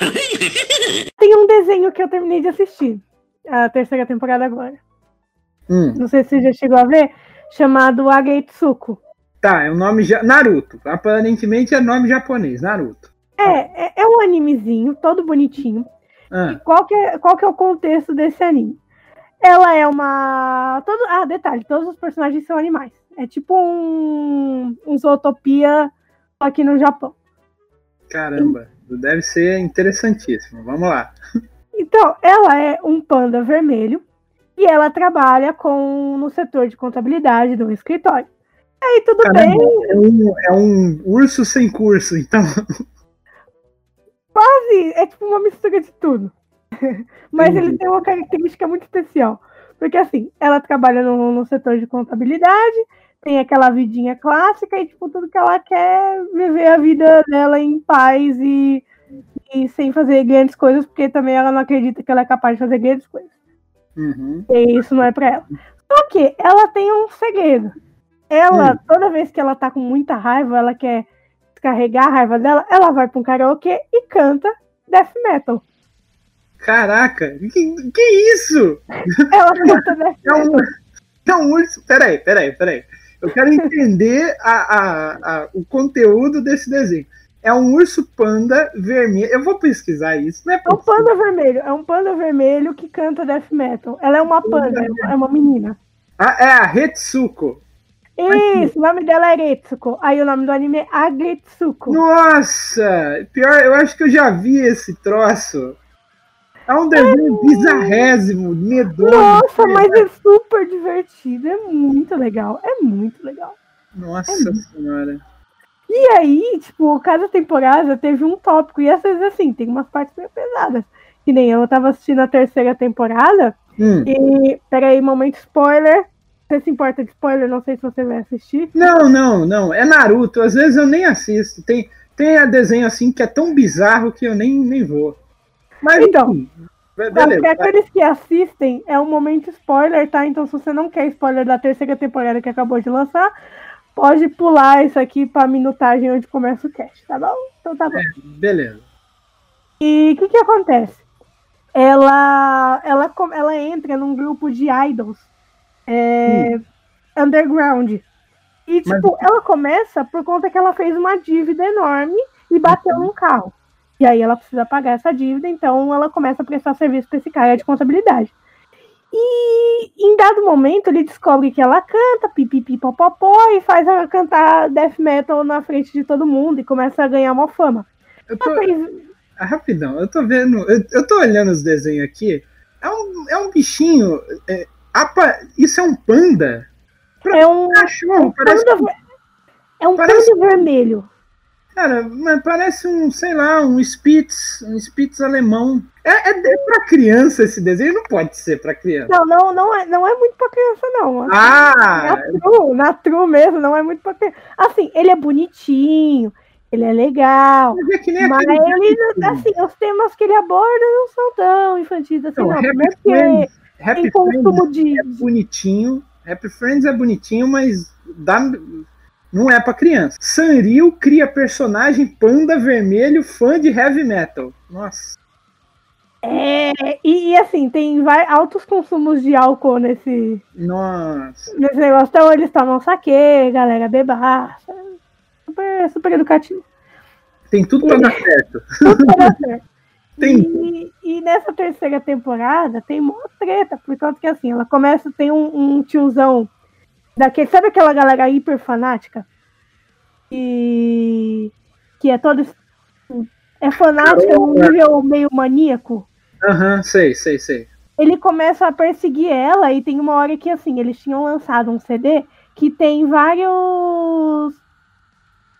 Tem um desenho que eu terminei de assistir. A terceira temporada agora. Hum, Não sei se você já chegou a ver. Chamado Agetsuko. tá, é o nome ja... Naruto. Aparentemente é nome japonês, Naruto. É, é, é um animezinho, todo bonitinho. Ah, Qual que, é, qual que é o contexto desse anime? Ela é uma. Todo, ah, detalhe, todos os personagens são animais. É tipo um, um Zootopia aqui no Japão. Caramba, deve ser interessantíssimo. Vamos lá. Então, ela é um panda vermelho e ela trabalha com no setor de contabilidade de um escritório. Aí tudo Caramba, bem, é um, é um urso sem curso, então. quase é tipo uma mistura de tudo. Mas ele tem uma característica muito especial. Porque assim, ela trabalha no, no setor de contabilidade, tem aquela vidinha clássica e tipo, tudo que ela quer é viver a vida dela em paz e, e sem fazer grandes coisas, porque também ela não acredita que ela é capaz de fazer grandes coisas. Uhum. E isso não é pra ela. Só que ela tem um segredo. Ela, Hum. toda vez que ela tá com muita raiva, ela quer descarregar a raiva dela, ela vai pra um karaokê e canta death metal. Caraca, que, que isso? Ela canta death É um, metal. é um urso. Peraí, peraí, peraí. Eu quero entender a, a, a- o conteúdo desse desenho. É um urso panda vermelho. Eu vou pesquisar isso, não é É um panda vermelho, é um panda vermelho que canta death metal. Ela é uma panda, é uma- é uma menina. Ah, é a Retsuko. Isso, o nome dela é Retsuko. Aí o nome do anime é Agretsuko. Nossa! Pior, eu acho que eu já vi esse troço. É um desenho bizarrésimo, medonho. Nossa, mas é super divertido, é muito legal, é muito legal. Nossa É senhora. E aí, tipo, cada temporada teve um tópico. E às vezes, assim, tem umas partes meio pesadas. Que nem eu, eu tava assistindo a terceira temporada. Hum. E, peraí, momento spoiler. Você se importa de spoiler? Não sei se você vai assistir. Não, não, não. É Naruto. Às vezes eu nem assisto. Tem, tem a desenho assim que é tão bizarro que eu nem, nem vou. Mas Então, enfim, beleza. aqueles que assistem, é um momento spoiler, tá? Então, se você não quer spoiler da terceira temporada que acabou de lançar, pode pular isso aqui pra minutagem onde começa o cast, tá bom? Então tá bom. Beleza. E o que que acontece? Ela, ela, ela entra num grupo de idols é, underground. E, Mas- tipo, ela começa por conta que ela fez uma dívida enorme e bateu num carro. E aí ela precisa pagar essa dívida, então ela começa a prestar serviço para esse cara de contabilidade. E em dado momento ele descobre que ela canta pipipi popopó e faz ela cantar death metal na frente de todo mundo e começa a ganhar uma fama. Eu tô, Mas- ah, rapidão, eu tô vendo. Eu, eu tô olhando os desenhos aqui. É um, é um bichinho. é, apa- isso é um panda? É um, Cachorro, parece. panda, ver- é um parece- panda vermelho. Cara, mas parece um, sei lá, um Spitz, um Spitz alemão. É, é, é pra criança esse desenho? Não pode ser pra criança. Não, não, não é, não é muito pra criança, não. Assim, Ah! na, true, na true mesmo, não é muito pra criança. Assim, ele é bonitinho, ele é legal. Mas é que nem Mas ele, assim, os temas que ele aborda não são tão infantis assim, Não, não. Happy Friends, porque Happy tem Friends de. é bonitinho. Happy Friends é bonitinho, mas dá, não é pra criança. Sanrio cria personagem panda vermelho fã de heavy metal. Nossa. É, e, e, assim, tem vai, altos consumos de álcool nesse, Nossa. nesse negócio. Então eles tomam saque, galera bebaça. Super, super educativo. Tem tudo pra dar certo. Tudo pra dar certo. Tem. E, e nessa terceira temporada tem uma treta, por conta que assim, ela começa, tem um, um tiozão daquele, sabe aquela galera hiper fanática? E que é todo é fanática num nível meio maníaco. Aham, sei, sei, sei. Ele começa a perseguir ela e tem uma hora que assim, eles tinham lançado um CD que tem vários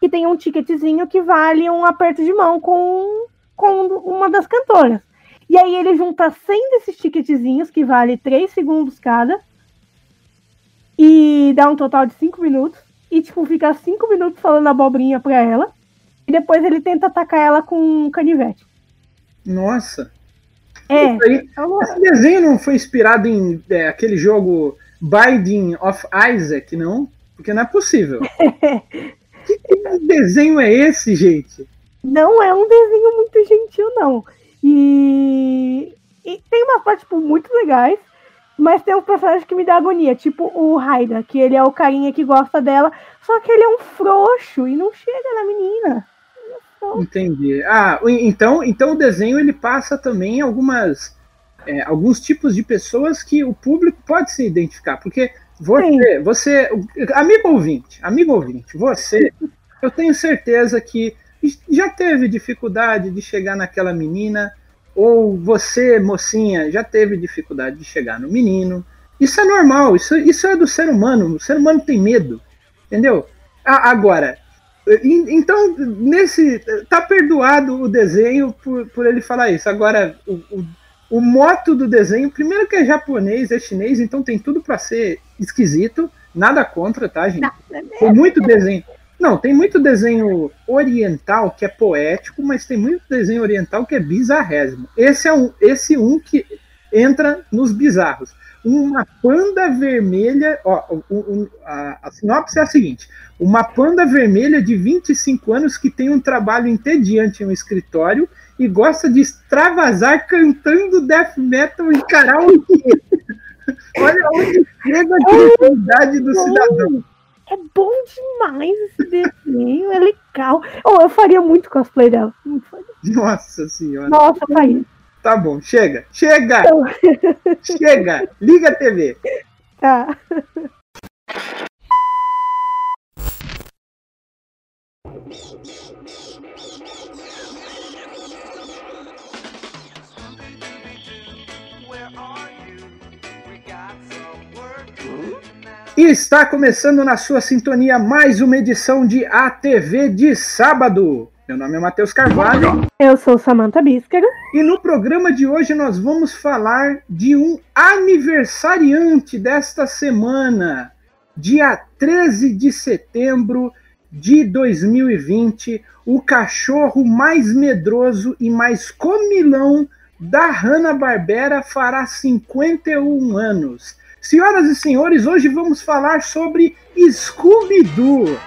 que tem um ticketzinho que vale um aperto de mão com com uma das cantoras. E aí ele junta 100 desses ticketzinhos, que vale 3 segundos cada, e dá um total de 5 minutos. E, tipo, fica 5 minutos falando abobrinha pra ela. E depois ele tenta atacar ela com um canivete. Nossa. É, aí- é Esse desenho não foi inspirado em é, aquele jogo Binding of Isaac, não? Porque não é possível. que, que desenho é esse, gente? Não é um desenho muito gentil, não. E, e tem umas partes tipo, muito legais, mas tem um personagem que me dá agonia, tipo o Raida, que ele é o carinha que gosta dela, só que ele é um frouxo e não chega na menina. Entendi. Ah, então, então o desenho ele passa também algumas é, alguns tipos de pessoas que o público pode se identificar, porque você, você, amigo ouvinte, amigo ouvinte, você, eu tenho certeza que já teve dificuldade de chegar naquela menina, ou você, mocinha, já teve dificuldade de chegar no menino. Isso é normal, isso, isso é do ser humano. O ser humano tem medo, entendeu? agora, então, nesse. Tá perdoado o desenho por, por ele falar isso. Agora, o, o, o moto do desenho, primeiro que é japonês, é chinês, então tem tudo para ser esquisito. Nada contra, tá, gente? Tem muito desenho. Não, tem muito desenho oriental que é poético, mas tem muito desenho oriental que é bizarrésimo. Esse é um, esse um que entra nos bizarros. Uma panda vermelha, ó, a, a sinopse é a seguinte: uma panda vermelha de 25 anos que tem um trabalho entediante em um escritório e gosta de extravasar cantando death metal em karaokê. Olha onde chega a criatividade do cidadão. É bom demais esse desenho, é legal. Oh, eu faria muito cosplay dela. Nossa senhora. Nossa, faria. Tá bom, chega. Chega! Então... chega! Liga a TV. Tá. E está começando na sua sintonia mais uma edição de ATV de sábado. Meu nome é Matheus Carvalho. Eu sou Samantha Bíscara. E no programa de hoje nós vamos falar de um aniversariante desta semana. Dia 13 de setembro de 2020, o cachorro mais medroso e mais comilão da Hanna-Barbera fará 51 anos. Senhoras e senhores, hoje vamos falar sobre Scooby-Doo.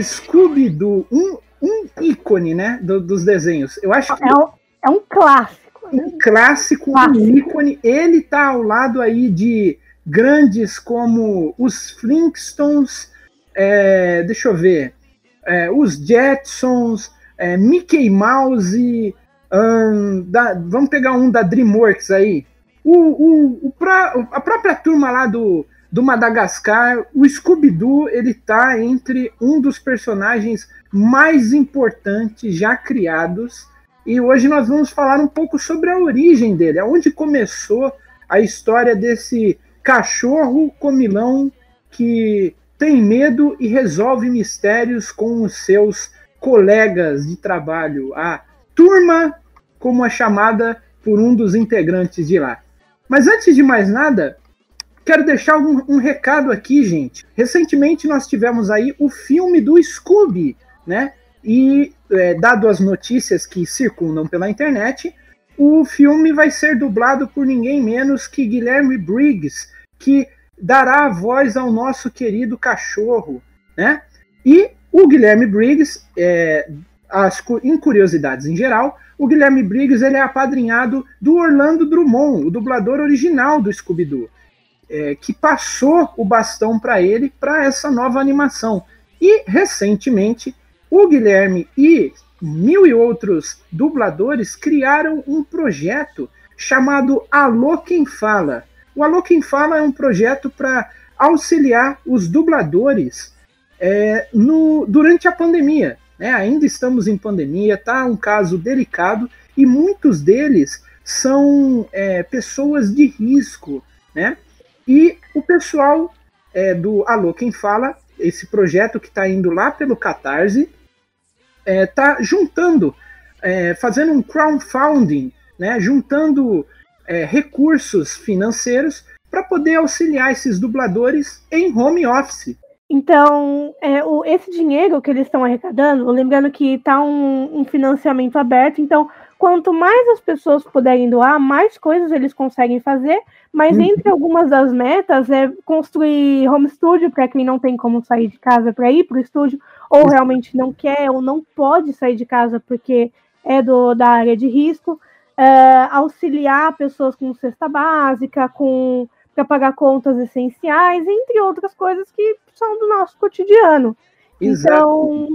Scooby-Doo, um, um ícone, né, do, dos desenhos. Eu acho que é um, é um clássico. Né? Um clássico, clássico, um ícone. Ele tá ao lado aí de grandes como os Flintstones, é, deixa eu ver, é, os Jetsons, é, Mickey Mouse, um, da, vamos pegar um da DreamWorks aí, o, o, o pra, a própria turma lá do, do Madagascar, o Scooby-Doo, ele tá entre um dos personagens mais importantes já criados, e hoje nós vamos falar um pouco sobre a origem dele, aonde começou a história desse cachorro comilão que tem medo e resolve mistérios com os seus colegas de trabalho, a turma, como é chamada por um dos integrantes de lá. Mas antes de mais nada, quero deixar um, um recado aqui, gente. Recentemente nós tivemos aí o filme do Scooby, né? E é, dado as notícias que circundam pela internet, o filme vai ser dublado por ninguém menos que Guilherme Briggs, que dará a voz ao nosso querido cachorro, né? E o Guilherme Briggs, é, as, em curiosidades em geral, o Guilherme Briggs ele é apadrinhado do Orlando Drummond, o dublador original do Scooby-Doo, é, que passou o bastão para ele para essa nova animação. E, recentemente, o Guilherme e mil e outros dubladores criaram um projeto chamado Alô Quem Fala. O Alô Quem Fala é um projeto para auxiliar os dubladores é, no, durante a pandemia. Né? Ainda estamos em pandemia, tá um caso delicado e muitos deles são é, pessoas de risco, né? E o pessoal é, do Alô Quem Fala, esse projeto que está indo lá pelo Catarse, está é, juntando, é, fazendo um crowdfunding, né? Juntando é, recursos financeiros para poder auxiliar esses dubladores em home office. Então, é, o, esse dinheiro que eles estão arrecadando, lembrando que está um, um, financiamento aberto, então, quanto mais as pessoas puderem doar, mais coisas eles conseguem fazer, mas uhum. entre algumas das metas é construir home studio para quem não tem como sair de casa para ir para o estúdio, ou realmente não quer ou não pode sair de casa porque é do, da área de risco, uh, auxiliar pessoas com cesta básica, com para pagar contas essenciais, entre outras coisas que são do nosso cotidiano. Exato. Então,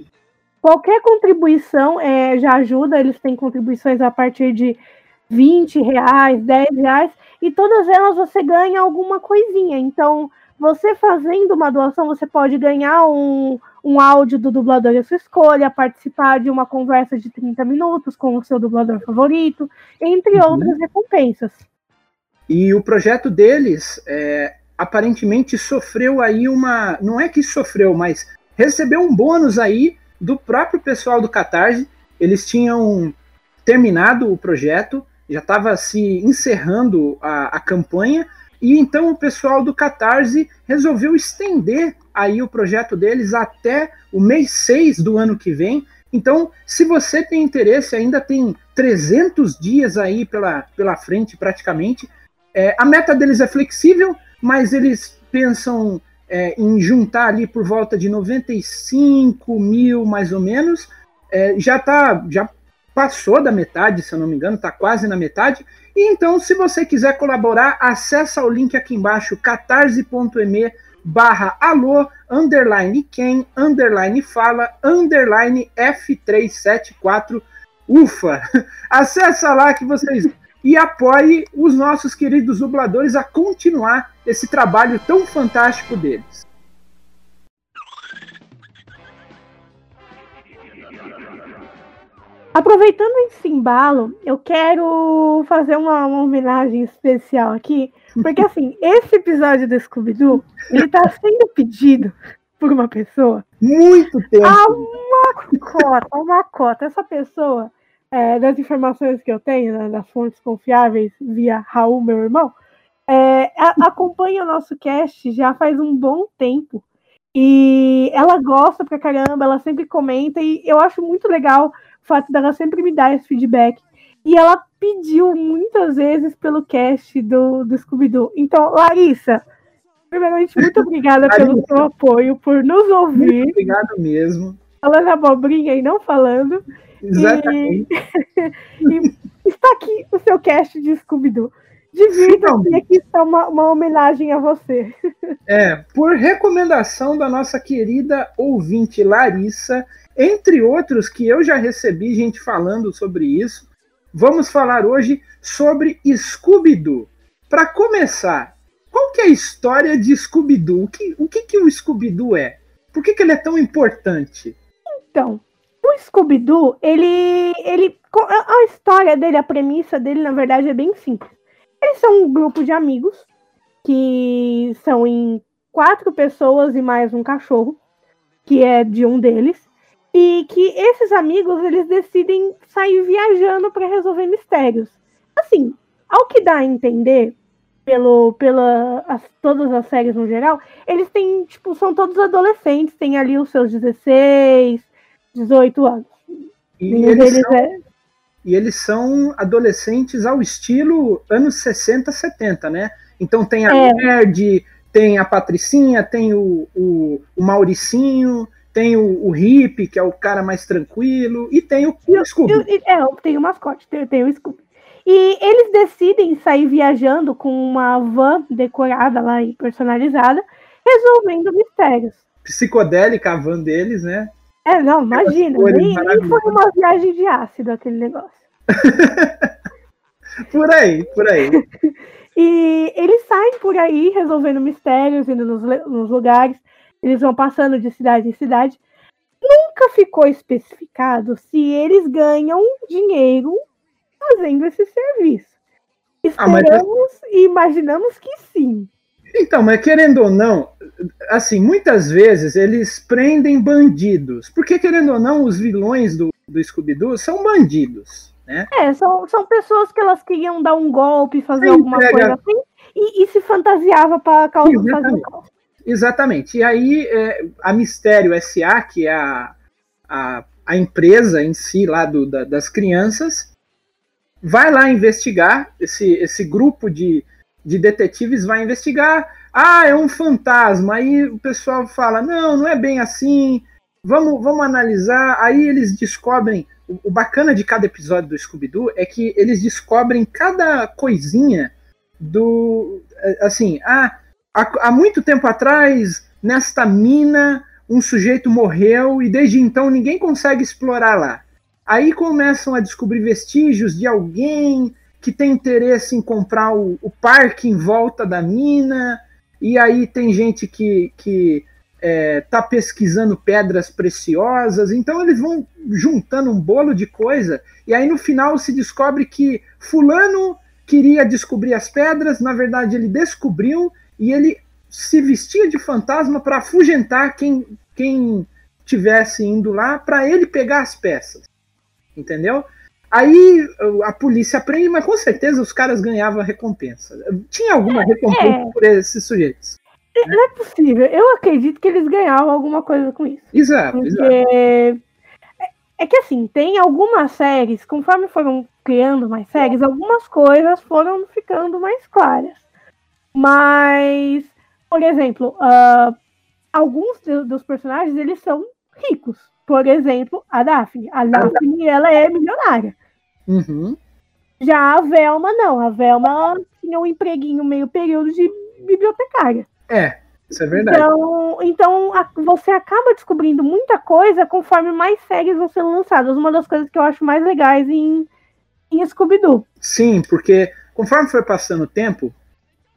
qualquer contribuição é, já ajuda, eles têm contribuições a partir de 20 reais, 10 reais, e todas elas você ganha alguma coisinha. Então, você fazendo uma doação, você pode ganhar um, um áudio do dublador da sua escolha, participar de uma conversa de 30 minutos com o seu dublador favorito, entre uhum. outras recompensas. E o projeto deles é, aparentemente sofreu aí uma. Não é que sofreu, mas recebeu um bônus aí do próprio pessoal do Catarse. Eles tinham terminado o projeto, já estava se encerrando a, a campanha, e então o pessoal do Catarse resolveu estender aí o projeto deles até o mês 6 do ano que vem. Então, se você tem interesse, ainda tem 300 dias aí pela, pela frente praticamente é, a meta deles é flexível, mas eles pensam é, em juntar ali por volta de 95 mil, mais ou menos. É, já tá, já passou da metade, se eu não me engano, está quase na metade. E então, se você quiser colaborar, acessa o link aqui embaixo, catarse.me barra alô, underline quem, underline fala, underline F374, ufa! Acessa lá que vocês e apoie os nossos queridos dubladores a continuar esse trabalho tão fantástico deles. Aproveitando esse embalo, eu quero fazer uma, uma homenagem especial aqui, porque assim, esse episódio do Scooby-Doo, ele tá sendo pedido por uma pessoa. Muito tempo. A uma cota, uma cota. Essa pessoa é, das informações que eu tenho, né, das fontes confiáveis via Raul, meu irmão, é, a, acompanha o nosso cast já faz um bom tempo. E ela gosta pra caramba, ela sempre comenta, e eu acho muito legal o fato dela sempre me dar esse feedback. E ela pediu muitas vezes pelo cast do, do Scooby-Doo. Então, Larissa, primeiramente, muito obrigada pelo seu apoio, por nos ouvir. Muito obrigado mesmo. Falando abobrinha e não falando. Exatamente. E, e está aqui o seu cast de Scooby-Doo. Divirtam-se, aqui está uma, uma homenagem a você. É, por recomendação da nossa querida ouvinte Larissa, entre outros que eu já recebi gente falando sobre isso, vamos falar hoje sobre Scooby-Doo. Para começar, qual que é a história de Scooby-Doo? O que, o que, que o Scooby-Doo é? Por que, que ele é tão importante? Então, o Scooby-Doo, ele, ele. A história dele, a premissa dele, na verdade, é bem simples. Eles são um grupo de amigos que são em quatro pessoas e mais um cachorro, que é de um deles, e que esses amigos eles decidem sair viajando para resolver mistérios. Assim, ao que dá a entender pelo pela as, todas as séries no geral, eles têm tipo são todos adolescentes, têm ali os seus 16, 18 anos. E eles, são, é... e eles são adolescentes ao estilo anos 60, 70, né? Então tem a é. Nerd, tem a Patricinha, tem o, o, o Mauricinho, tem o, o Hip, que é o cara mais tranquilo, e tem o, o Scooby. É, tem o mascote, tem, tem o Scooby. E eles decidem sair viajando com uma van decorada lá e personalizada, resolvendo mistérios. Psicodélica a van deles, né? É, não, imagina. Nem, nem foi uma viagem de ácido aquele negócio. por aí, por aí. e eles saem por aí resolvendo mistérios, indo nos, nos lugares. Eles vão passando de cidade em cidade. Nunca ficou especificado se eles ganham dinheiro fazendo esse serviço. Esperamos ah, mas... e imaginamos que sim. Então, mas querendo ou não, assim, muitas vezes eles prendem bandidos. Porque, querendo ou não, os vilões do, do Scooby-Doo são bandidos. Né? É, são, são pessoas que elas queriam dar um golpe, fazer alguma pega... coisa assim, e, e, se fantasiava para causar fazer um golpe. Exatamente. E aí é, a Mistério SA, que é a, a, a empresa em si lá do, da, das crianças, vai lá investigar, esse, esse grupo de, de detetives vai investigar. Ah, é um fantasma. Aí o pessoal fala: não, não é bem assim. Vamos, vamos analisar. Aí eles descobrem. O, bacana de cada episódio do Scooby-Doo é que eles descobrem cada coisinha do. Assim, ah, há, há muito tempo atrás, nesta mina, um sujeito morreu e desde então ninguém consegue explorar lá. Aí começam a descobrir vestígios de alguém que tem interesse em comprar o, o parque em volta da mina, e aí tem gente que, que é, tá pesquisando pedras preciosas, então eles vão juntando um bolo de coisa, e aí no final se descobre que fulano queria descobrir as pedras, na verdade ele descobriu, e ele se vestia de fantasma para afugentar quem, quem tivesse indo lá para ele pegar as peças. Entendeu? Aí a polícia prende, mas com certeza os caras ganhavam recompensa. Tinha alguma recompensa é. por esses sujeitos. Não é possível. Eu acredito que eles ganhavam alguma coisa com isso. Exato, Porque... exato. É, é que assim, tem algumas séries, conforme foram criando mais séries, algumas coisas foram ficando mais claras. Mas, por exemplo, uh, alguns dos personagens, eles são ricos. Por exemplo, a Daphne. A Daphne, ela é milionária. Uhum. Já a Velma, não. A Velma tinha um empreguinho meio período de bibliotecária. É, isso é verdade. Então, então a, você acaba descobrindo muita coisa conforme mais séries vão sendo lançadas. Uma das coisas que eu acho mais legais em, em Scooby-Doo. Sim, porque conforme foi passando o tempo,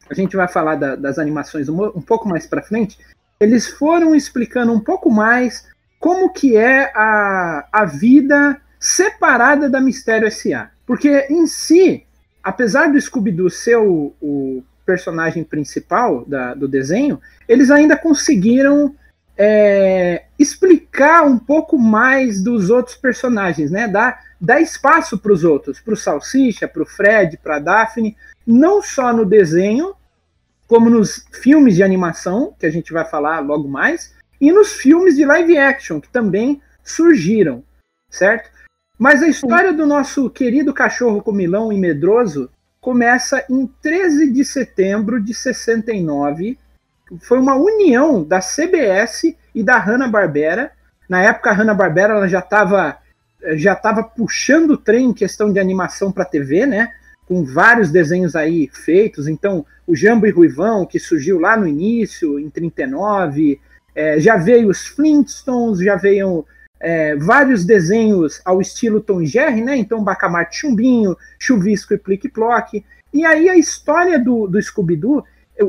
a gente vai falar da, das animações um, um pouco mais para frente, eles foram explicando um pouco mais como que é a, a vida separada da Mistério S.A. Porque em si, apesar do Scooby-Doo ser o, o, personagem principal da, do desenho, eles ainda conseguiram é, explicar um pouco mais dos outros personagens, né? Dar, dar espaço para os outros, para o Salsicha, para o Fred, para a Daphne, não só no desenho, como nos filmes de animação, que a gente vai falar logo mais, e nos filmes de live action, que também surgiram, certo? Mas a história do nosso querido cachorro comilão e medroso começa em 13 de setembro de 69. Foi uma união da CBS e da Hanna-Barbera. Na época, a Hanna-Barbera já estava já tava puxando o trem em questão de animação para TV, né? Com vários desenhos aí feitos. Então, o Jambo e Ruivão, que surgiu lá no início, em 39, é, já veio os Flintstones, já veio é, vários desenhos ao estilo Tom Jerry, né? Então, Bacamarte Chumbinho, Chuvisco e Plique Plock. E aí a história do, do Scooby-Doo,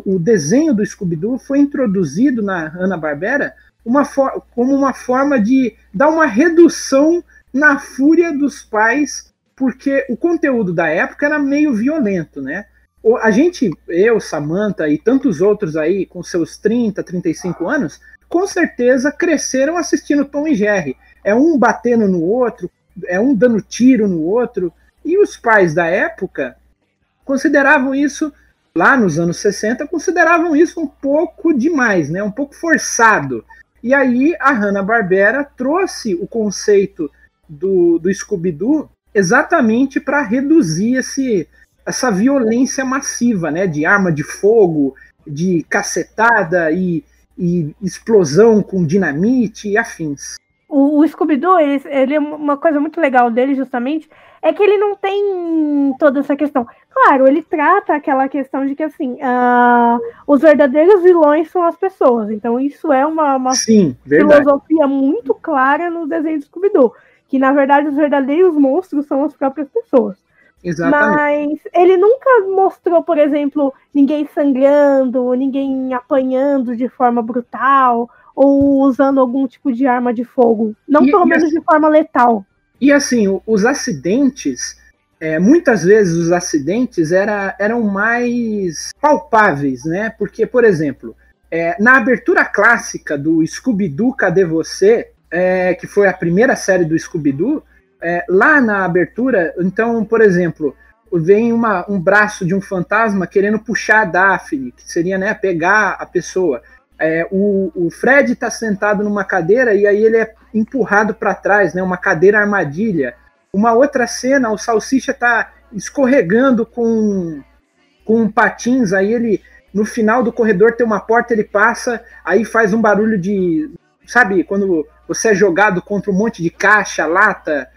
o desenho do Scooby-Doo foi introduzido na Hanna-Barbera uma como uma forma de dar uma redução na fúria dos pais, porque o conteúdo da época era meio violento, né? A gente, eu, Samantha e tantos outros aí com seus 30, 35 anos, com certeza cresceram assistindo Tom e Jerry. É um batendo no outro, é um dando tiro no outro. E os pais da época consideravam isso, lá nos anos 60, consideravam isso um pouco demais, né? um pouco forçado. E aí a Hanna-Barbera trouxe o conceito do, do Scooby-Doo exatamente para reduzir esse, essa violência massiva, né? De arma de fogo, de cacetada e e explosão com dinamite e afins. O, o Scooby-Doo, ele, ele, uma coisa muito legal dele, justamente, é que ele não tem toda essa questão. Claro, ele trata aquela questão de que, assim, uh, os verdadeiros vilões são as pessoas. Então, isso é uma, uma Sim, filosofia muito clara no desenho do Scooby-Doo. Que, na verdade, os verdadeiros monstros são as próprias pessoas. Exatamente. Mas ele nunca mostrou, por exemplo, ninguém sangrando, ninguém apanhando de forma brutal ou usando algum tipo de arma de fogo. Não e, pelo menos assim, de forma letal. E assim, os acidentes, é, muitas vezes os acidentes era, eram mais palpáveis, né? Porque, por exemplo, é, na abertura clássica do Scooby-Doo Cadê Você, é, que foi a primeira série do Scooby-Doo, é, lá na abertura, então, por exemplo, vem uma, um braço de um fantasma querendo puxar a Daphne, que seria né, pegar a pessoa. é, o, o Fred está sentado numa cadeira e aí ele é empurrado para trás, né? Uma cadeira armadilha. Uma outra cena, o Salsicha está escorregando com, com patins, aí ele no final do corredor tem uma porta, ele passa, aí faz um barulho de. Sabe, quando você é jogado contra um monte de caixa, lata,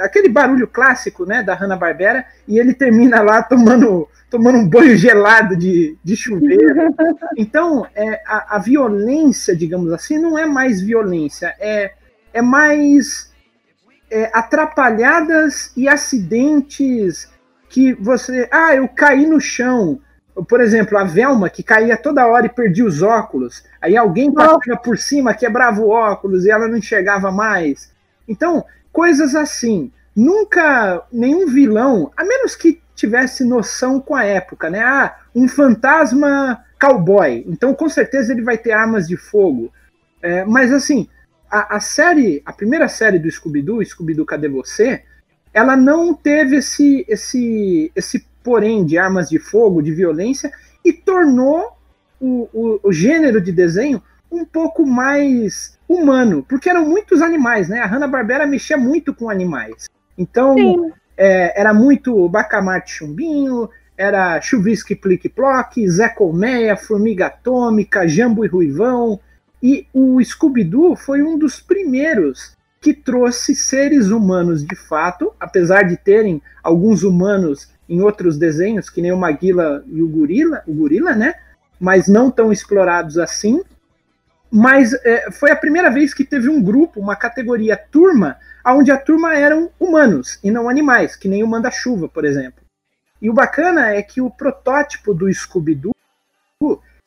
aquele barulho clássico né, da Hanna-Barbera, e ele termina lá tomando, tomando um banho gelado de, de chuveiro. Então, é, a, a violência, digamos assim, não é mais violência, é, é mais é, atrapalhadas e acidentes que você. Ah, eu caí no chão por exemplo, a Velma, que caía toda hora e perdia os óculos. Aí alguém passava por cima, quebrava o óculos e ela não enxergava mais. Então, coisas assim. Nunca nenhum vilão, a menos que tivesse noção com a época, né? Ah, um fantasma cowboy. Então, com certeza, ele vai ter armas de fogo. É, mas, assim, a, a, série, a primeira série do Scooby-Doo, Scooby-Doo Cadê Você? Ela não teve esse, esse, esse porém de armas de fogo, de violência, e tornou o, o, o gênero de desenho um pouco mais humano, porque eram muitos animais, né? A Hanna-Barbera mexia muito com animais. Então, é, era muito Bacamarte Chumbinho, era Chuvisque Plique Ploque, Zé Colmeia, Formiga Atômica, Jambo e Ruivão. E o Scooby-Doo foi um dos primeiros que trouxe seres humanos de fato, apesar de terem alguns humanos em outros desenhos, que nem o Maguila e o Gorila, o Gorila, né? Mas não tão explorados assim. Mas é, foi a primeira vez que teve um grupo, uma categoria turma, onde a turma eram humanos e não animais, que nem o Manda-Chuva, por exemplo. E o bacana é que o protótipo do Scooby-Doo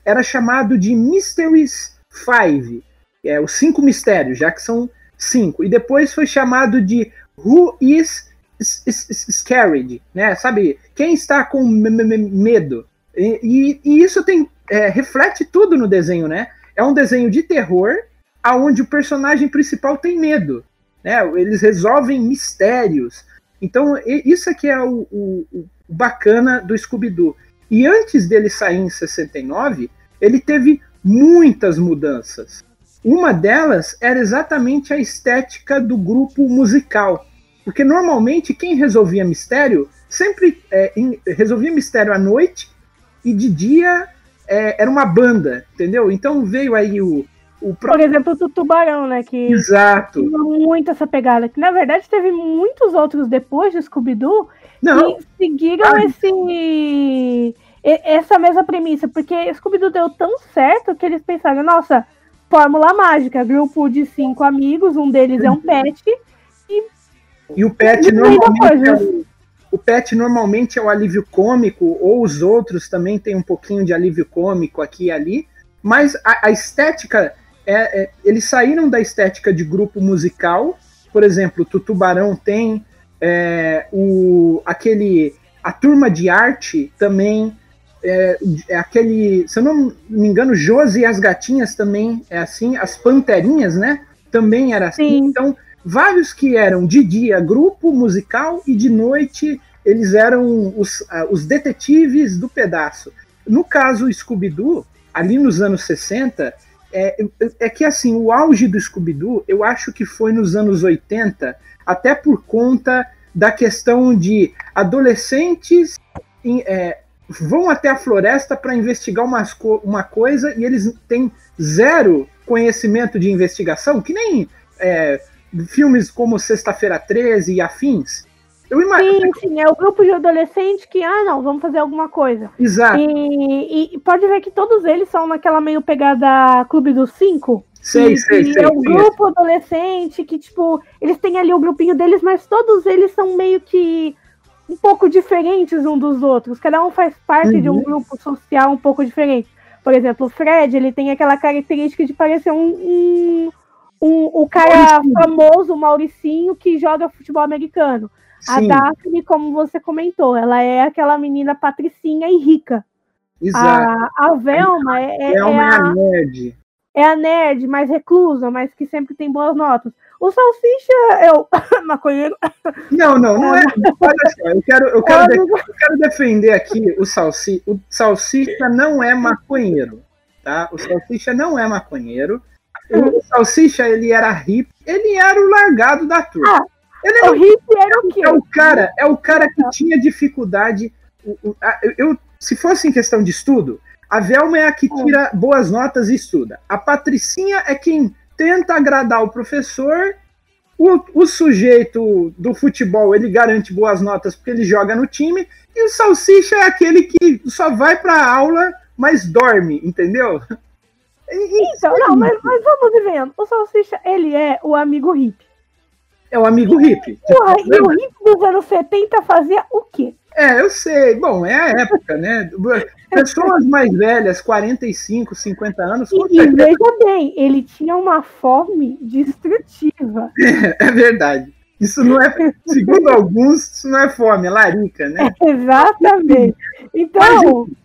era chamado de Mysteries Five, é, os cinco mistérios, já que são cinco. E depois foi chamado de Who is scared, né? Sabe? Quem está com medo? E, e, e isso tem é, reflete tudo no desenho, né? É um desenho de terror aonde o personagem principal tem medo, né? Eles resolvem mistérios. Então isso aqui é o, o, o bacana do Scooby-Doo. E antes dele sair em 69, ele teve muitas mudanças. Uma delas era exatamente a estética do grupo musical. Porque normalmente quem resolvia mistério sempre é, resolvia mistério à noite e de dia é, era uma banda, entendeu? Então veio aí o. o Por exemplo, o Tubarão, né? Que Exato. tinha muito essa pegada. Que na verdade teve muitos outros depois de Scooby-Doo que seguiram Ai. esse essa mesma premissa, porque Scooby-Doo deu tão certo que eles pensaram, nossa, fórmula mágica, grupo de cinco amigos, um deles é um pet, e e o pet normalmente é o, o pet normalmente é o alívio cômico, ou os outros também tem um pouquinho de alívio cômico aqui e ali, mas a, a estética, é, é, eles saíram da estética de grupo musical, por exemplo, o Tubarão tem é, o, aquele, a turma de arte também, é, é, aquele, se eu não me engano, Josi e as Gatinhas também é assim, as Panterinhas, né? Também era assim. Sim. Então, vários que eram de dia grupo musical e de noite eles eram os, uh, os detetives do pedaço. No caso Scooby-Doo, ali nos anos 60, é, é que assim, o auge do Scooby-Doo eu acho que foi nos anos 80, até por conta da questão de adolescentes em, é, vão até a floresta para investigar umas, uma coisa e eles têm zero conhecimento de investigação, que nem é, filmes como Sexta-feira 13 e afins. Eu imagino. Sim, sim, é o grupo de adolescentes que, ah, não, vamos fazer alguma coisa. Exato. E, e pode ver que todos eles são naquela meio pegada Clube dos Cinco. Sei, sei, sei. É um grupo adolescente que, tipo, eles têm ali o grupinho deles, mas todos eles são meio que um pouco diferentes um dos outros. Cada um faz parte uhum. de um uhum. grupo social um pouco diferente. Por exemplo, o Fred, ele tem aquela característica de parecer um, um o, o cara Mauricinho. famoso, o Mauricinho, que joga futebol americano. Sim. A Daphne, como você comentou, ela é aquela menina patricinha e rica. Exato. A, a Velma é, é, é, a, a nerd. É a nerd, mais reclusa, mas que sempre tem boas notas. O Salsicha é o maconheiro. Não, não, não é. Olha só, eu quero, eu quero, de, eu quero defender aqui o Salsicha. O Salsicha não é maconheiro. tá? O Salsicha não é maconheiro. O Salsicha, ele era hippie, ele era o largado da turma. Ah, ele era, o hippie era o quê? É o cara, é o cara que tinha dificuldade. Eu, se fosse em questão de estudo, a Velma é a que tira boas notas e estuda. A Patricinha é quem tenta agradar o professor. O, o sujeito do futebol ele garante boas notas porque ele joga no time. E o Salsicha é aquele que só vai para aula, mas dorme, entendeu? Então, não, mas, mas vamos vendo. O Salsicha, ele é o amigo hippie. É o amigo hippie. Porra, e o hippie dos anos 70 fazia o quê? É, eu sei. Bom, é a época, né? Pessoas mais velhas, 45, 50 anos. E, e veja bem, ele tinha uma fome destrutiva. É, é, verdade. Isso não é, segundo alguns, isso não é fome, é larica, né? É, exatamente. Então. Mas,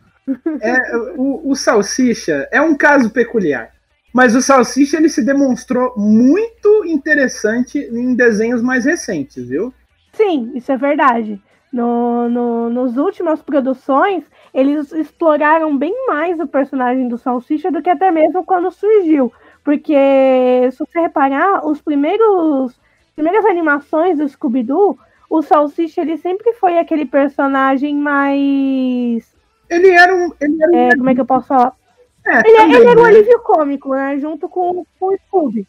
é, o, o Salsicha é um caso peculiar. Mas o Salsicha ele se demonstrou muito interessante em desenhos mais recentes, viu? Sim, isso é verdade. No, no, nos últimas produções, eles exploraram bem mais o personagem do Salsicha do que até mesmo quando surgiu. Porque, se você reparar, os primeiros primeiras animações do Scooby-Doo, o Salsicha ele sempre foi aquele personagem mais. Ele era um. Ele era um... É, como é que eu posso falar? É, ele, também, ele, era um né? alívio cômico, né? Junto com, com o Scooby.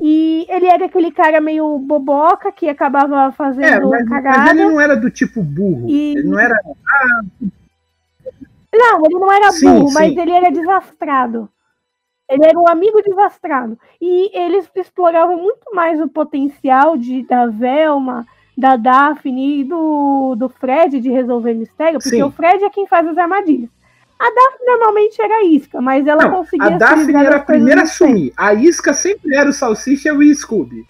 E ele era aquele cara meio boboca que acabava fazendo é, mas, cagada. Mas ele não era do tipo burro. E... Ele não era. Ah... Não, ele não era sim, burro, sim. mas ele era desastrado. Ele era um amigo desastrado. E eles exploravam muito mais o potencial de, da Velma, da Daphne e do, do Fred de resolver mistério, porque sim. o Fred é quem faz as armadilhas. A Daphne normalmente era a isca, mas ela não, conseguia. A Daphne era a primeira a assumir. A isca sempre era o Salsicha e o Scooby.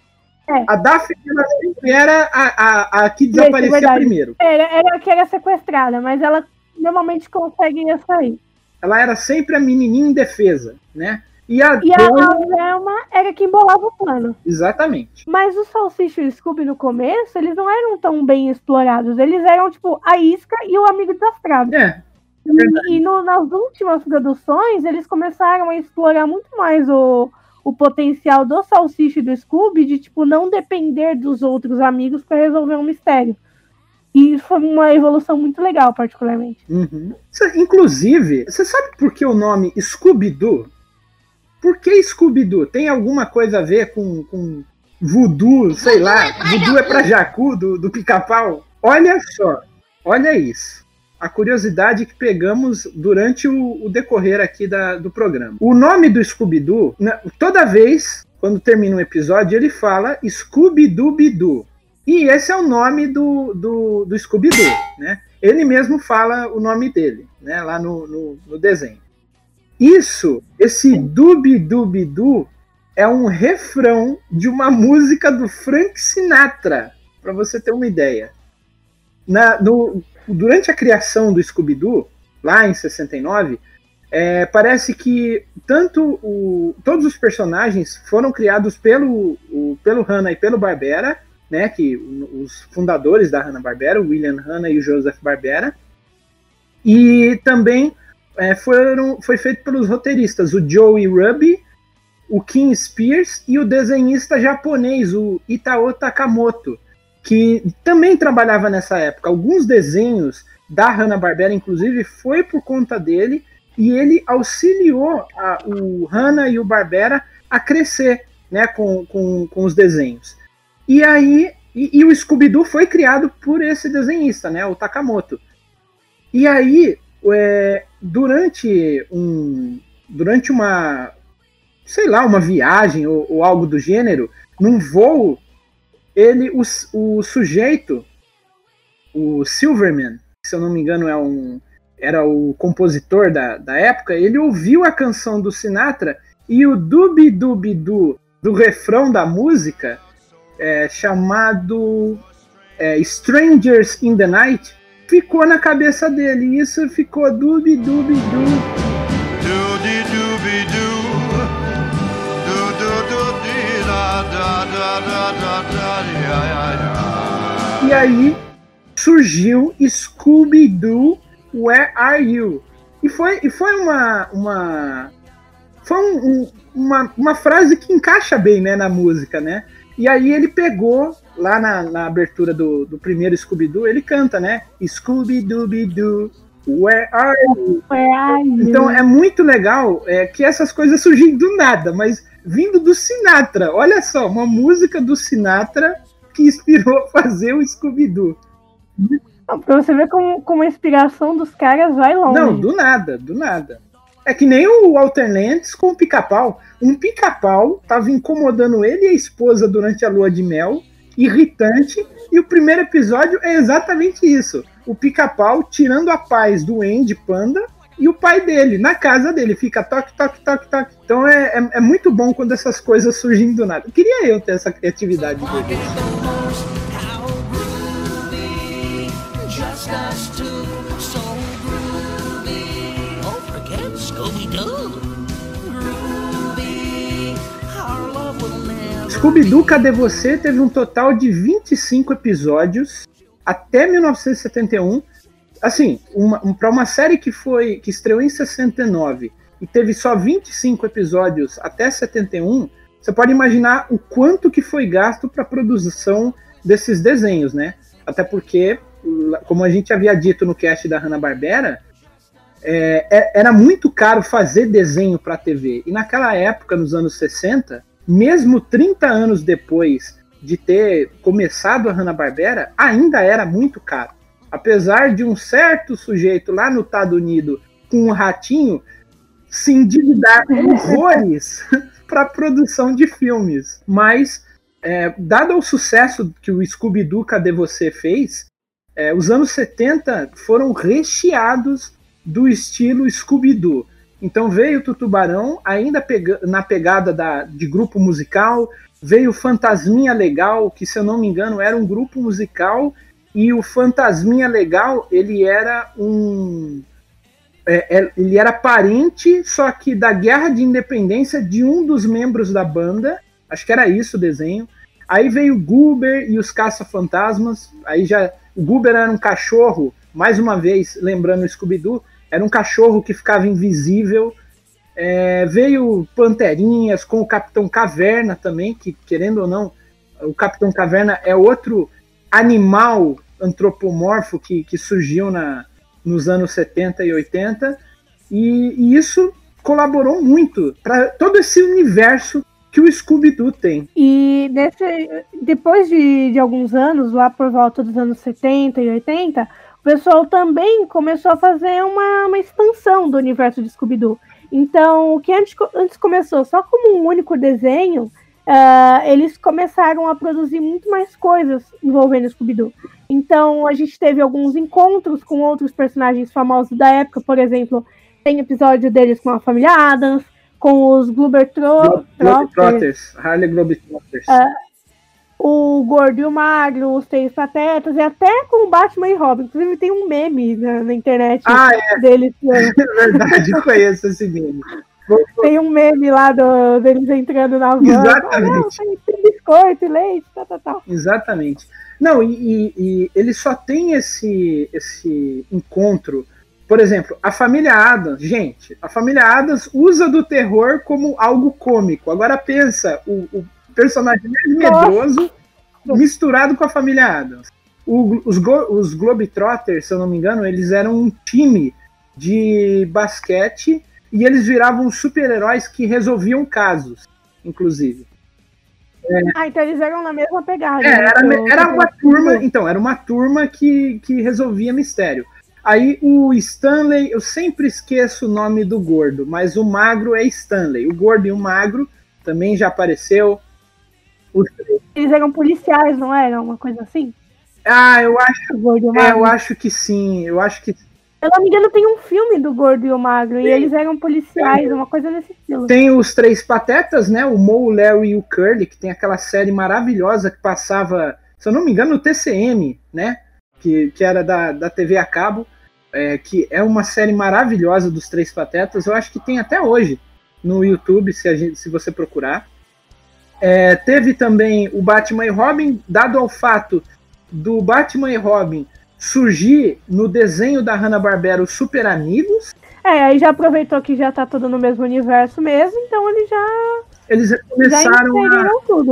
É. A Daphne sempre era a, a, a que desaparecia é primeiro. Era, era a que era sequestrada, mas ela normalmente conseguia sair. Ela era sempre a menininha indefesa, né? E a, e a Velma era quem bolava o plano. Exatamente. Mas o Salsicha e o Scooby no começo, eles não eram tão bem explorados. Eles eram, tipo, a isca e o amigo desastrado. É. E, e no, nas últimas produções, eles começaram a explorar muito mais o, o potencial do Salsicha e do Scooby de, tipo, não depender dos outros amigos para resolver um mistério. E foi uma evolução muito legal, particularmente. Uhum. Inclusive, você sabe por que o nome Scooby-Doo? Por que Scooby-Doo? Tem alguma coisa a ver com, com voodoo, sei voodoo lá? É voodoo é pra Jacu, do, do pica-pau? Olha só, olha isso a curiosidade que pegamos durante o, o decorrer aqui da, do programa. O nome do Scooby-Doo, toda vez, quando termina um episódio, ele fala Scooby-Doo-Bidoo. E esse é o nome do, do, do Scooby-Doo, né? Ele mesmo fala o nome dele, né? Lá no, no, no desenho. Isso, esse Dubi-Dubi-Doo, é um refrão de uma música do Frank Sinatra, para você ter uma ideia. Na, no, durante a criação do Scooby-Doo, lá em 69, é, parece que tanto o, todos os personagens foram criados pelo, o, pelo Hanna e pelo Barbera, né, que os fundadores da Hanna-Barbera, o William Hanna e o Joseph Barbera, e também é, foram, foi feito pelos roteiristas, o Joey Ruby, o Kim Spears e o desenhista japonês, o Itao Takamoto, que também trabalhava nessa época. Alguns desenhos da Hanna-Barbera, inclusive, foi por conta dele, e ele auxiliou a, o Hanna e o Barbera a crescer né, com, com, com os desenhos. E aí, e, e o Scooby-Doo foi criado por esse desenhista, né, o Takamoto. E aí, é, durante um durante uma sei lá, uma viagem ou, ou algo do gênero, num voo ele, o, o sujeito, o Silverman, se eu não me engano é um, era o compositor da, da época, ele ouviu a canção do Sinatra e o dubi dubi do, do refrão da música, é, chamado é, Strangers in the Night, ficou na cabeça dele. E isso ficou dubi dubi du. E aí surgiu Scooby-Doo Where Are You? E foi, e foi uma, uma, foi um, um, uma, uma frase que encaixa bem né, na música, né? E aí ele pegou, lá na, na abertura do, do primeiro Scooby-Doo, ele canta, né? Scooby-Dooby-Doo, where are you? Where are you? Então é muito legal é, que essas coisas surgem do nada, mas vindo do Sinatra. Olha só, uma música do Sinatra que inspirou a fazer o Scooby-Doo. Pra você ver como, como a inspiração dos caras vai longe. Não, do nada, do nada. É que nem o Walter Lentz com o pica-pau. Um pica-pau tava incomodando ele e a esposa durante a lua de mel, irritante, e o primeiro episódio é exatamente isso. O pica-pau tirando a paz do Andy Panda e o pai dele, na casa dele, fica toque, toque, toque, toque. Então é, é, é muito bom quando essas coisas surgem do nada. Queria eu ter essa criatividade dele. Scooby-Doo, Cadê Você? teve um total de 25 episódios até 1971. Assim, uma, um, para uma série que foi que estreou em 69 e teve só 25 episódios até 71, você pode imaginar o quanto que foi gasto para a produção desses desenhos, né? Até porque, como a gente havia dito no cast da Hanna-Barbera, é, é, era muito caro fazer desenho para TV. E naquela época, nos anos 60, mesmo 30 anos depois de ter começado a Hanna-Barbera, ainda era muito caro. Apesar de um certo sujeito lá no Estados Unidos com um ratinho se endividar horrores para a produção de filmes. Mas, é, dado o sucesso que o Scooby-Doo Cadê Você fez, é, os anos 70 foram recheados do estilo Scooby-Doo. Então veio o Tubarão, ainda na pegada da, de grupo musical, veio Fantasminha Legal, que se eu não me engano era um grupo musical, e o Fantasminha Legal ele era um. É, é, ele era parente, só que da Guerra de Independência de um dos membros da banda. Acho que era isso o desenho. Aí veio o Goober e os Caça-Fantasmas. Aí já. O Goober era um cachorro, mais uma vez, lembrando o Scooby-Doo era um cachorro que ficava invisível. É, veio Panterinhas com o Capitão Caverna também, que querendo ou não, o Capitão Caverna é outro animal antropomorfo que, que surgiu na, nos anos 70 e 80, e, e isso colaborou muito para todo esse universo que o Scooby-Doo tem. E nesse, depois de, de alguns anos, lá por volta dos anos 70 e 80, o pessoal também começou a fazer uma, uma expansão do universo de Scooby-Doo. Então, o que antes, antes começou só como um único desenho, uh, eles começaram a produzir muito mais coisas envolvendo Scooby-Doo. Então, a gente teve alguns encontros com outros personagens famosos da época, por exemplo, tem episódio deles com a família Adams, com os Globetrotters. Globetrotters, Harley Globetrotters. Uh, o Gordo e o Magro, os Três Patetas, e até com o Batman e Robin. Inclusive tem um meme na, na internet ah, é. deles. É verdade, eu conheço esse meme. Tem um meme lá do, deles entrando na van. Exatamente. Ah, não, tem, biscoito, leite, tal, tal, tal. Exatamente. Não, e, e, e, ele só tem esse, esse encontro. Por exemplo, a família Adams, gente, a família Adams usa do terror como algo cômico. Agora pensa, o, o personagem mais medroso misturado com a família Adams. O, os, os Globetrotters, se eu não me engano, eles eram um time de basquete e eles viravam super-heróis que resolviam casos, inclusive. É. Ah, então eles eram na mesma pegada. É, né? era, era uma turma, então, era uma turma que, que resolvia mistério. Aí o Stanley, eu sempre esqueço o nome do gordo, mas o magro é Stanley. O gordo e o magro também já apareceu. Eles eram policiais, não eram? Uma coisa assim? Ah, eu acho. Gordo é, eu acho que sim. Eu acho que. Eu não me engano, tem um filme do Gordo e o Magro, e eles eram policiais, uma coisa nesse estilo. Tem os três patetas, né? O Mo, o Larry e o Curly, que tem aquela série maravilhosa que passava, se eu não me engano, no TCM, né? Que, que era da, da TV a cabo, é, que é uma série maravilhosa dos três patetas. Eu acho que tem até hoje no YouTube, se, a gente, se você procurar. É, teve também o Batman e Robin, dado ao fato do Batman e Robin surgir no desenho da Hanna-Barbera os Super Amigos. É, aí já aproveitou que já tá tudo no mesmo universo mesmo, então ele já. Eles começaram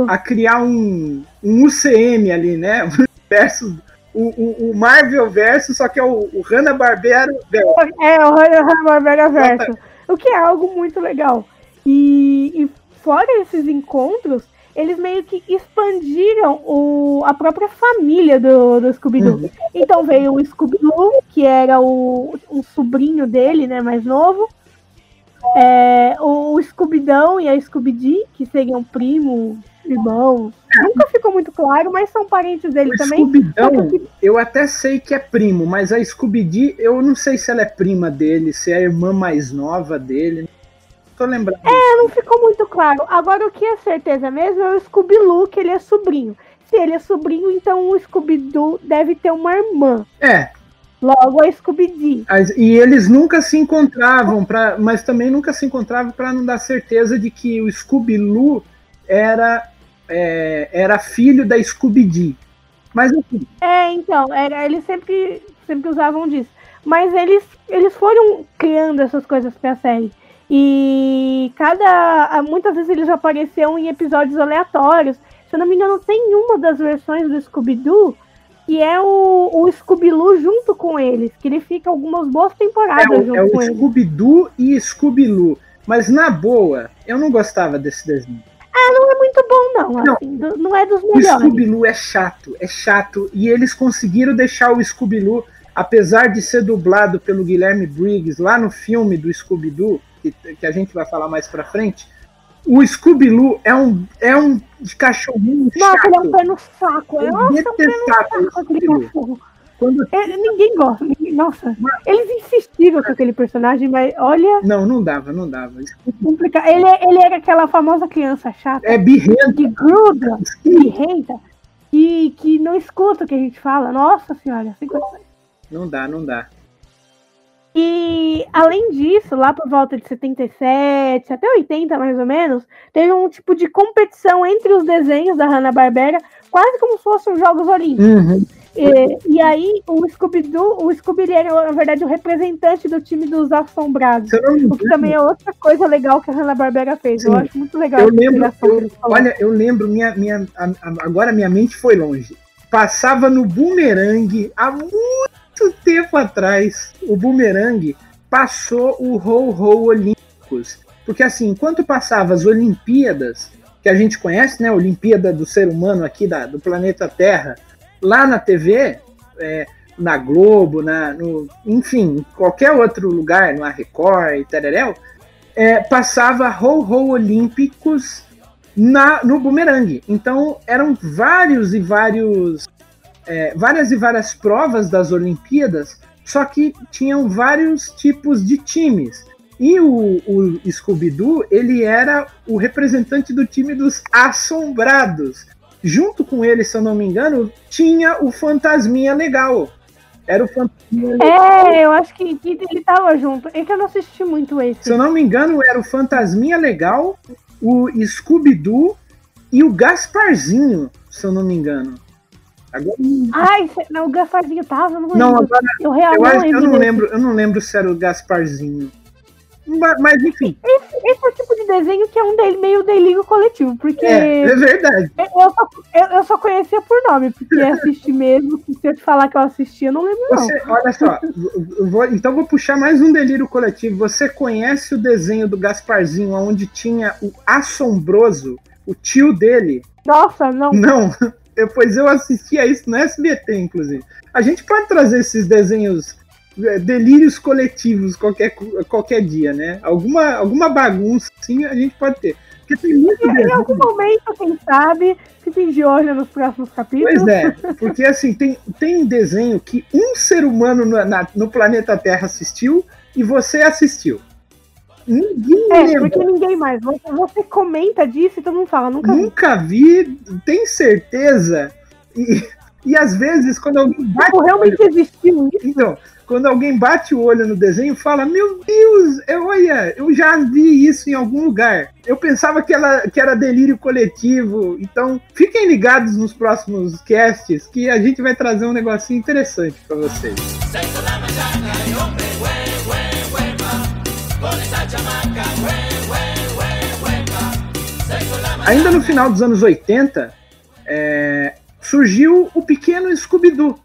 a, a, criar um, um UCM ali, né? Versus o, o, o, Marvel verso, só que é o, o Hanna-Barbera verso. É, o Hanna-Barbera verso. O que é algo muito legal. E, e fora esses encontros, eles meio que expandiram o, a própria família do, do Scooby-Doo. Uhum. Então veio o Scooby-Doo, que era o, um sobrinho dele, né, mais novo. É, o Scooby-Dão e a Scooby-Dee, que seriam primo, irmão. Nunca ficou muito claro, mas são parentes dele o também. Scooby-Dão, que... eu até sei que é primo, mas a Scooby-Dee, eu não sei se ela é prima dele, se é a irmã mais nova dele tô lembrando. É, não ficou muito claro. Agora, o que é certeza mesmo é o Scooby-Loo, que ele é sobrinho. Se ele é sobrinho, então o Scooby-Doo deve ter uma irmã. É. Logo a Scooby-Doo. E eles nunca se encontravam, pra, mas também nunca se encontravam para não dar certeza de que o Scooby-Loo era, é, era filho da Scooby-Doo. Mas enfim. É, então, era, eles sempre, sempre usavam disso. Mas eles, eles foram criando essas coisas pra série. E cada. Muitas vezes eles apareciam em episódios aleatórios. Se eu não me engano, tem uma das versões do Scooby-Doo que é o, o Scooby-Doo junto com eles, que ele fica algumas boas temporadas é, junto é com eles. É o Scooby-Doo e Scooby-Doo. Mas na boa, eu não gostava desse desenho. Ah, não é muito bom, não. Não, assim, do, não é dos melhores. O Scooby-Doo é chato, é chato. E eles conseguiram deixar o Scooby-Doo, apesar de ser dublado pelo Guilherme Briggs lá no filme do Scooby-Doo, que, que a gente vai falar mais pra frente, o Scooby-Doo é um, é um cachorrinho Nossa, chato. ele é um pé no saco. É um detestável Quando... É, ninguém gosta. Ninguém, nossa, mas... eles insistiram com aquele personagem, mas olha. Não, não dava, não dava. Complica... Ele, ele era aquela famosa criança chata. É birrenta. Que gruda, birrenta, e que não escuta o que a gente fala. Nossa senhora, sem Não dá, não dá. E além disso, lá por volta de 77 até 80 mais ou menos, teve um tipo de competição entre os desenhos da Hanna-Barbera, quase como se fossem Jogos Olímpicos. Uhum. E, e, aí o Scooby-Doo, o Scooby era, na verdade, o representante do time dos Assombrados. O que também é outra coisa legal que a Hanna-Barbera fez. Sim. Eu acho muito legal. Eu lembro, eu, olha, eu lembro, minha, minha, agora minha mente foi longe. Passava no Boomerang há muito muito tempo atrás, o Boomerang passou o Ho-Ho Olímpicos. Porque assim, enquanto passava as Olimpíadas, que a gente conhece, né? Olimpíada do ser humano aqui da, do planeta Terra, lá na TV, é, na Globo, na, no, enfim, qualquer outro lugar, no Record e tereréu, é, passava Ho-Ho Olímpicos na, no Boomerang. Então eram vários e vários é, várias e várias provas das Olimpíadas, só que tinham vários tipos de times. E o, o Scooby-Doo, ele era o representante do time dos Assombrados. Junto com ele, se eu não me engano, tinha o Fantasminha Legal. Era o Fantasminha Legal. É, eu acho que, que ele tava junto. É que eu não assisti muito esse. Se eu não me engano, era o Fantasminha Legal, o Scooby-Doo e o Gasparzinho, se eu não me engano. Agora... Ai, não, o Gasparzinho tava, não. Não, agora, eu, real, eu, acho, eu não lembro, eu não lembro se era o Gasparzinho. Mas, enfim. Esse, esse, é o tipo de desenho que é um dele, meio delírio coletivo, porque. É, é verdade. Eu só, eu, eu só conhecia por nome, porque assisti mesmo. Se eu te falar que eu assisti, eu não lembro, Você, não. Olha só, vou, então vou puxar mais um delírio coletivo. Você conhece o desenho do Gasparzinho, onde tinha o assombroso, o tio dele? Nossa, não. Não. Depois eu assistia isso no SBT, inclusive. A gente pode trazer esses desenhos, é, delírios coletivos qualquer, qualquer dia, né? Alguma, alguma bagunça, sim, a gente pode ter. Porque tem muito em, em algum momento, quem sabe, fiquem de olho nos próximos capítulos. Pois é, porque assim, tem, tem desenho que um ser humano no, na, no planeta Terra assistiu e você assistiu. Ninguém é, lembra. porque ninguém mais. Você, você, comenta disso e todo mundo fala, nunca vi. Nunca vi, tem certeza? E, e às vezes, quando alguém bate. Tipo, realmente olho, existiu isso. Então, quando alguém bate o olho no desenho, fala: Meu Deus, eu, olha, eu já vi isso em algum lugar. Eu pensava que, ela, que era delírio coletivo. Então, fiquem ligados nos próximos casts que a gente vai trazer um negocinho interessante para vocês. Ainda no final dos anos 80, é, surgiu o pequeno Scooby-Doo,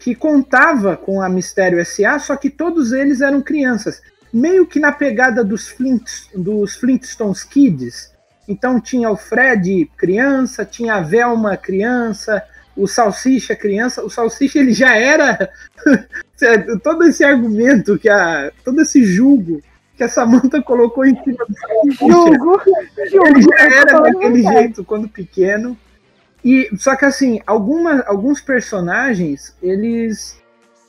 que contava com a Mistério S.A., só que todos eles eram crianças. Meio que na pegada dos, Flint, dos Flintstones Kids. Então tinha o Fred criança, tinha a Velma criança, o Salsicha criança. O Salsicha ele já era todo esse argumento que a todo esse julgo que a Samantha colocou em cima do julgo. Ele já era daquele jeito quando pequeno. E só que assim, alguma, alguns personagens eles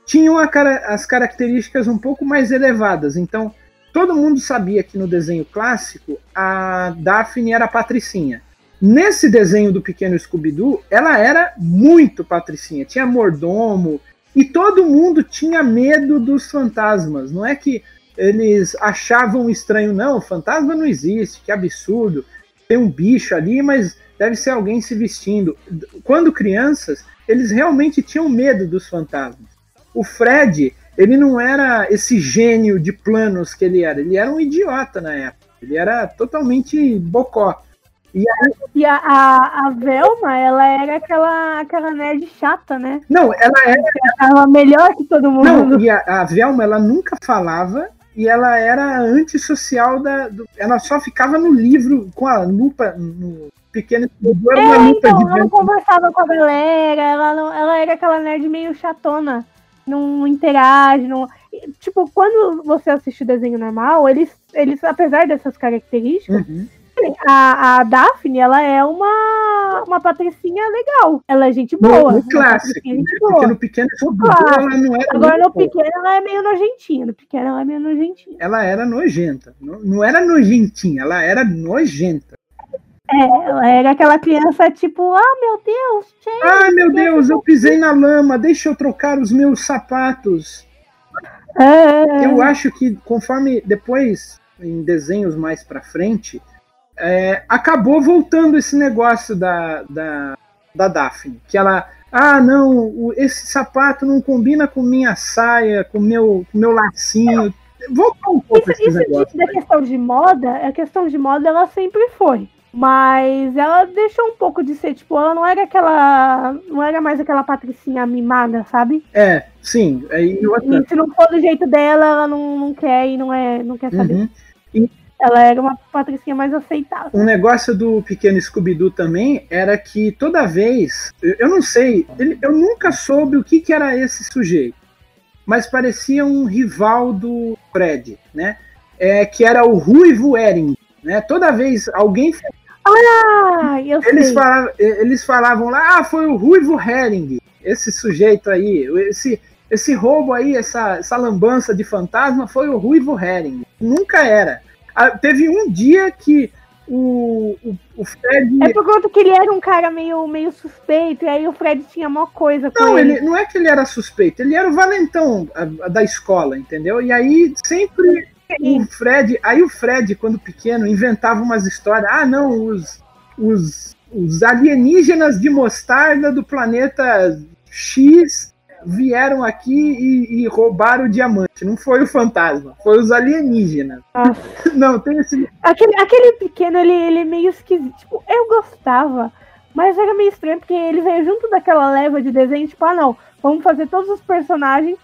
tinham cara, as características um pouco mais elevadas. Então, todo mundo sabia que no desenho clássico a Daphne era patricinha. Nesse desenho do pequeno Scooby-Doo, ela era muito patricinha, tinha mordomo e todo mundo tinha medo dos fantasmas. Não é que eles achavam estranho, não, fantasma não existe, que absurdo. Tem um bicho ali, mas deve ser alguém se vestindo. Quando crianças, eles realmente tinham medo dos fantasmas. O Fred, ele não era esse gênio de planos que ele era, ele era um idiota na época. Ele era totalmente bocó. E, aí... e a, a, a, Velma, ela era aquela, aquela nerd chata, né? Não, ela era. Ela melhor que todo mundo. Não, e a, a Velma, ela nunca falava e ela era antissocial da. Do, ela só ficava no livro com a lupa no, pequena era é, uma então, ela não conversava com a galera, ela, não, ela era aquela nerd meio chatona, não interage, não... Tipo, quando você assiste o desenho normal, eles, eles apesar dessas características, uhum. A, a Daphne, ela é uma, uma patricinha legal. Ela é gente boa. No, no clássico. Né? Porque no pequeno ela não era Agora no pequeno ela é meio nojentinha. No pequeno ela é meio nojentinha. Ela era nojenta. Não, não era nojentinha, ela era nojenta. É, ela era aquela criança tipo, ah, meu Deus, gente. Ah, meu Deus, eu pisei na lama, deixa eu trocar os meus sapatos. É. Eu acho que conforme depois, em desenhos mais pra frente, é, acabou voltando esse negócio da, da, da Daphne, que ela, ah, não, esse sapato não combina com minha saia, com meu, com meu lacinho. Voltou um pouco isso, esse negócio. Isso da questão de moda, a questão de moda ela sempre foi. Mas ela deixou um pouco de ser, tipo, ela não era aquela. Não era mais aquela patricinha mimada, sabe? É, sim. É, e, e se não for do jeito dela, ela não, não quer e não, é, não quer saber. Uhum. E ela era uma patricinha mais aceitável. Um negócio do pequeno Scooby-Doo também era que toda vez. Eu não sei, eu nunca soube o que, que era esse sujeito. Mas parecia um rival do Fred, né? É, que era o Ruivo Ering. Né? Toda vez alguém ah, eu eles sei. Falavam, eles falavam lá, ah, foi o Ruivo Hering, esse sujeito aí, esse, esse roubo aí, essa, essa lambança de fantasma foi o Ruivo Hering. Nunca era. Ah, teve um dia que o, o, o, Fred. É por conta que ele era um cara meio, meio suspeito, e aí o Fred tinha uma coisa com não, ele. ele. Não é que ele era suspeito, ele era o valentão a, a da escola, entendeu? E aí sempre o Fred, aí o Fred, quando pequeno, inventava umas histórias. Ah, não, os, os, os alienígenas de mostarda do planeta X vieram aqui e, e, roubaram o diamante. Não foi o fantasma, foi os alienígenas. Ah. Não, tem esse. Aquele, aquele pequeno, ele, ele é meio esquisito. Tipo, eu gostava, mas era meio estranho, porque ele veio junto daquela leva de desenho, tipo, ah, não, vamos fazer todos os personagens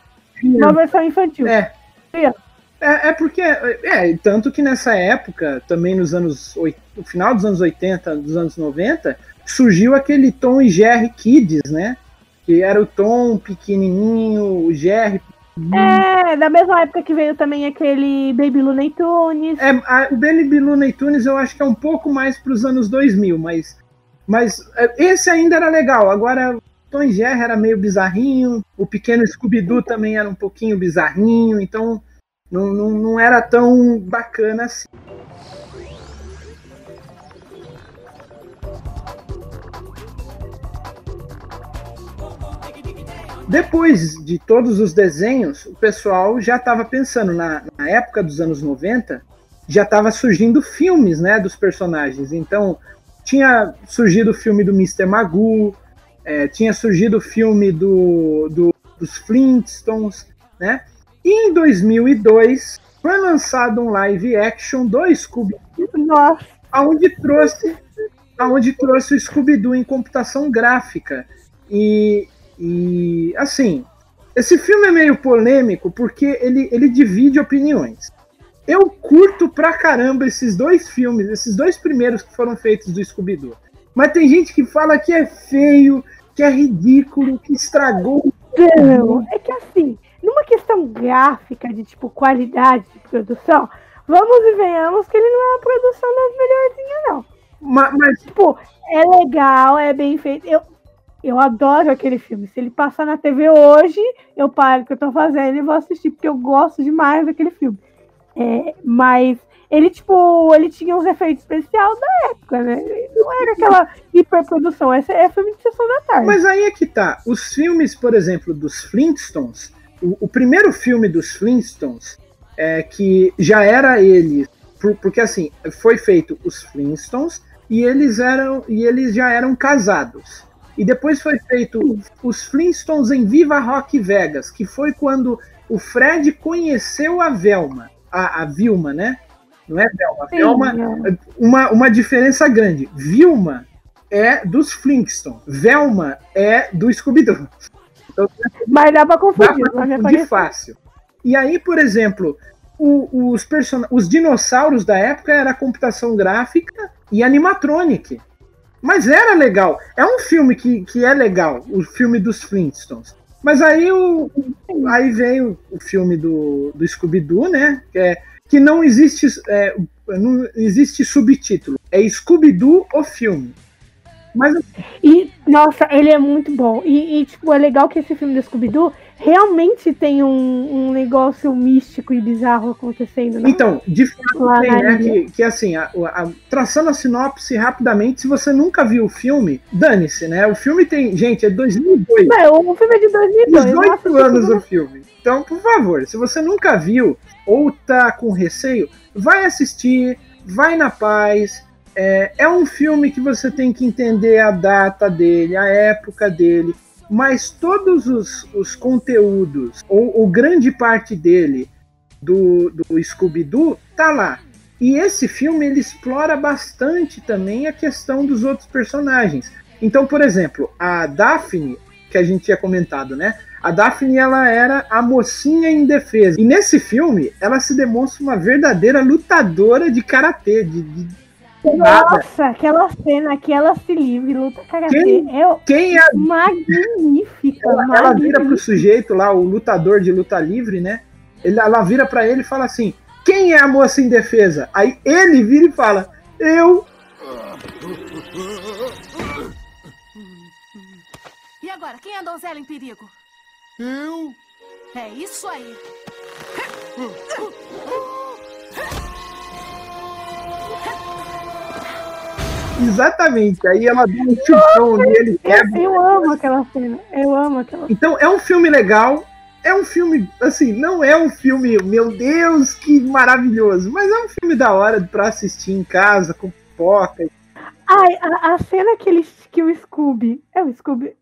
numa versão infantil. É. É, é porque, é, tanto que nessa época, também nos anos, no final dos anos 80, dos anos 90, surgiu aquele Tom e Jerry Kids, né? Que era o Tom pequenininho, o Jerry é, da mesma época que veio também aquele Baby Looney Tunes. É, a, o Baby Looney Tunes eu acho que é um pouco mais para os anos 2000, mas, mas é, esse ainda era legal. Agora, o Tom e Jerry era meio bizarrinho, o pequeno Scooby-Doo também era um pouquinho bizarrinho, então não, não, não era tão bacana assim. Depois de todos os desenhos, o pessoal já estava pensando, na, na, época dos anos 90, já estava surgindo filmes né, dos personagens. Então, tinha surgido o filme do Mr. Magoo, é, tinha surgido o filme do, do, dos Flintstones, né? E em 2002 foi lançado um live action do Scooby-Doo, onde trouxe aonde trouxe o Scooby-Doo em computação gráfica. E, e, assim, esse filme é meio polêmico porque ele, ele divide opiniões. Eu curto pra caramba esses dois filmes, esses dois primeiros que foram feitos do Scooby-Doo. Mas tem gente que fala que é feio, que é ridículo, que estragou. Não, é que assim, numa questão gráfica de tipo qualidade de produção, vamos e venhamos que ele não é uma produção das melhorzinhas, não. Mas, mas, Tipo, é legal, é bem feito. Eu, eu adoro aquele filme. Se ele passar na TV hoje, eu paro o que eu tô fazendo e vou assistir, porque eu gosto demais daquele filme. É, mas ele, tipo, ele tinha uns efeitos especiais da época, né? Não era aquela hiperprodução. Esse é filme de sessão da tarde. mas aí é que tá. Os filmes, por exemplo, dos Flintstones, o, o primeiro filme dos Flintstones, é que já era ele, por- porque assim, foi feito os Flintstones e eles eram e eles já eram casados. E depois foi feito os Flintstones em Viva Rock Vegas, que foi quando o Fred conheceu a Velma, a, a Vilma, né? Não é Velma, Sim, Velma, é. uma, uma diferença grande. Vilma é dos Flintstones, Velma é do Scooby-Doo. Mas dá pra Dá confundir, pra confundir cabeça. fácil. E aí, por exemplo, o- os, person... os dinossauros da época era computação gráfica e animatronic. Mas era legal. É um filme que, que é legal, o filme dos Flintstones. Mas aí, o, aí veio o filme do, do Scooby-Doo, né? Que, é, que não existe é, não existe subtítulo. É Scooby-Doo o filme. Mas E, nossa, ele é muito bom. E, e, tipo, é legal que esse filme do Scooby-Doo realmente tem um, um negócio místico e bizarro acontecendo, né? Então, de fato Lá tem, né? Que, que assim, a- a- traçando a sinopse rapidamente, se você nunca viu o filme, dane-se, né? O filme tem. Gente, é 2002. Não, o filme é de 2002. 18 nossa, anos o filme. Então, por favor, se você nunca viu ou tá com receio, vai assistir, vai na paz. É, é um filme que você tem que entender a data dele, a época dele, mas todos os, os conteúdos, ou, ou grande parte dele, do, do Scooby-Doo, tá lá. E esse filme ele explora bastante também a questão dos outros personagens. Então, por exemplo, a Daphne, que a gente tinha comentado, né? A Daphne ela era a mocinha indefesa. E nesse filme, ela se demonstra uma verdadeira lutadora de karatê, de, de. Nossa, aquela cena que ela se livre, luta karatê, Quem- é Quem é magnífica. ela, ela vira pro magnífica. sujeito lá, o lutador de luta livre, né? Ele, ela vira pra ele e fala assim: Quem é a moça indefesa? Aí ele vira e fala: Eu. E agora, quem é a donzela em perigo? Eu? É isso aí. Exatamente. Aí ela dá um chutão nele, quebra. Eu, eu amo aquela cena. Eu amo aquela Então é um filme legal. É um filme, assim, não é um filme, meu Deus, que maravilhoso, mas é um filme da hora pra assistir em casa, com pipoca. Ai, a, a cena que, ele, que o Scooby. É o Scooby.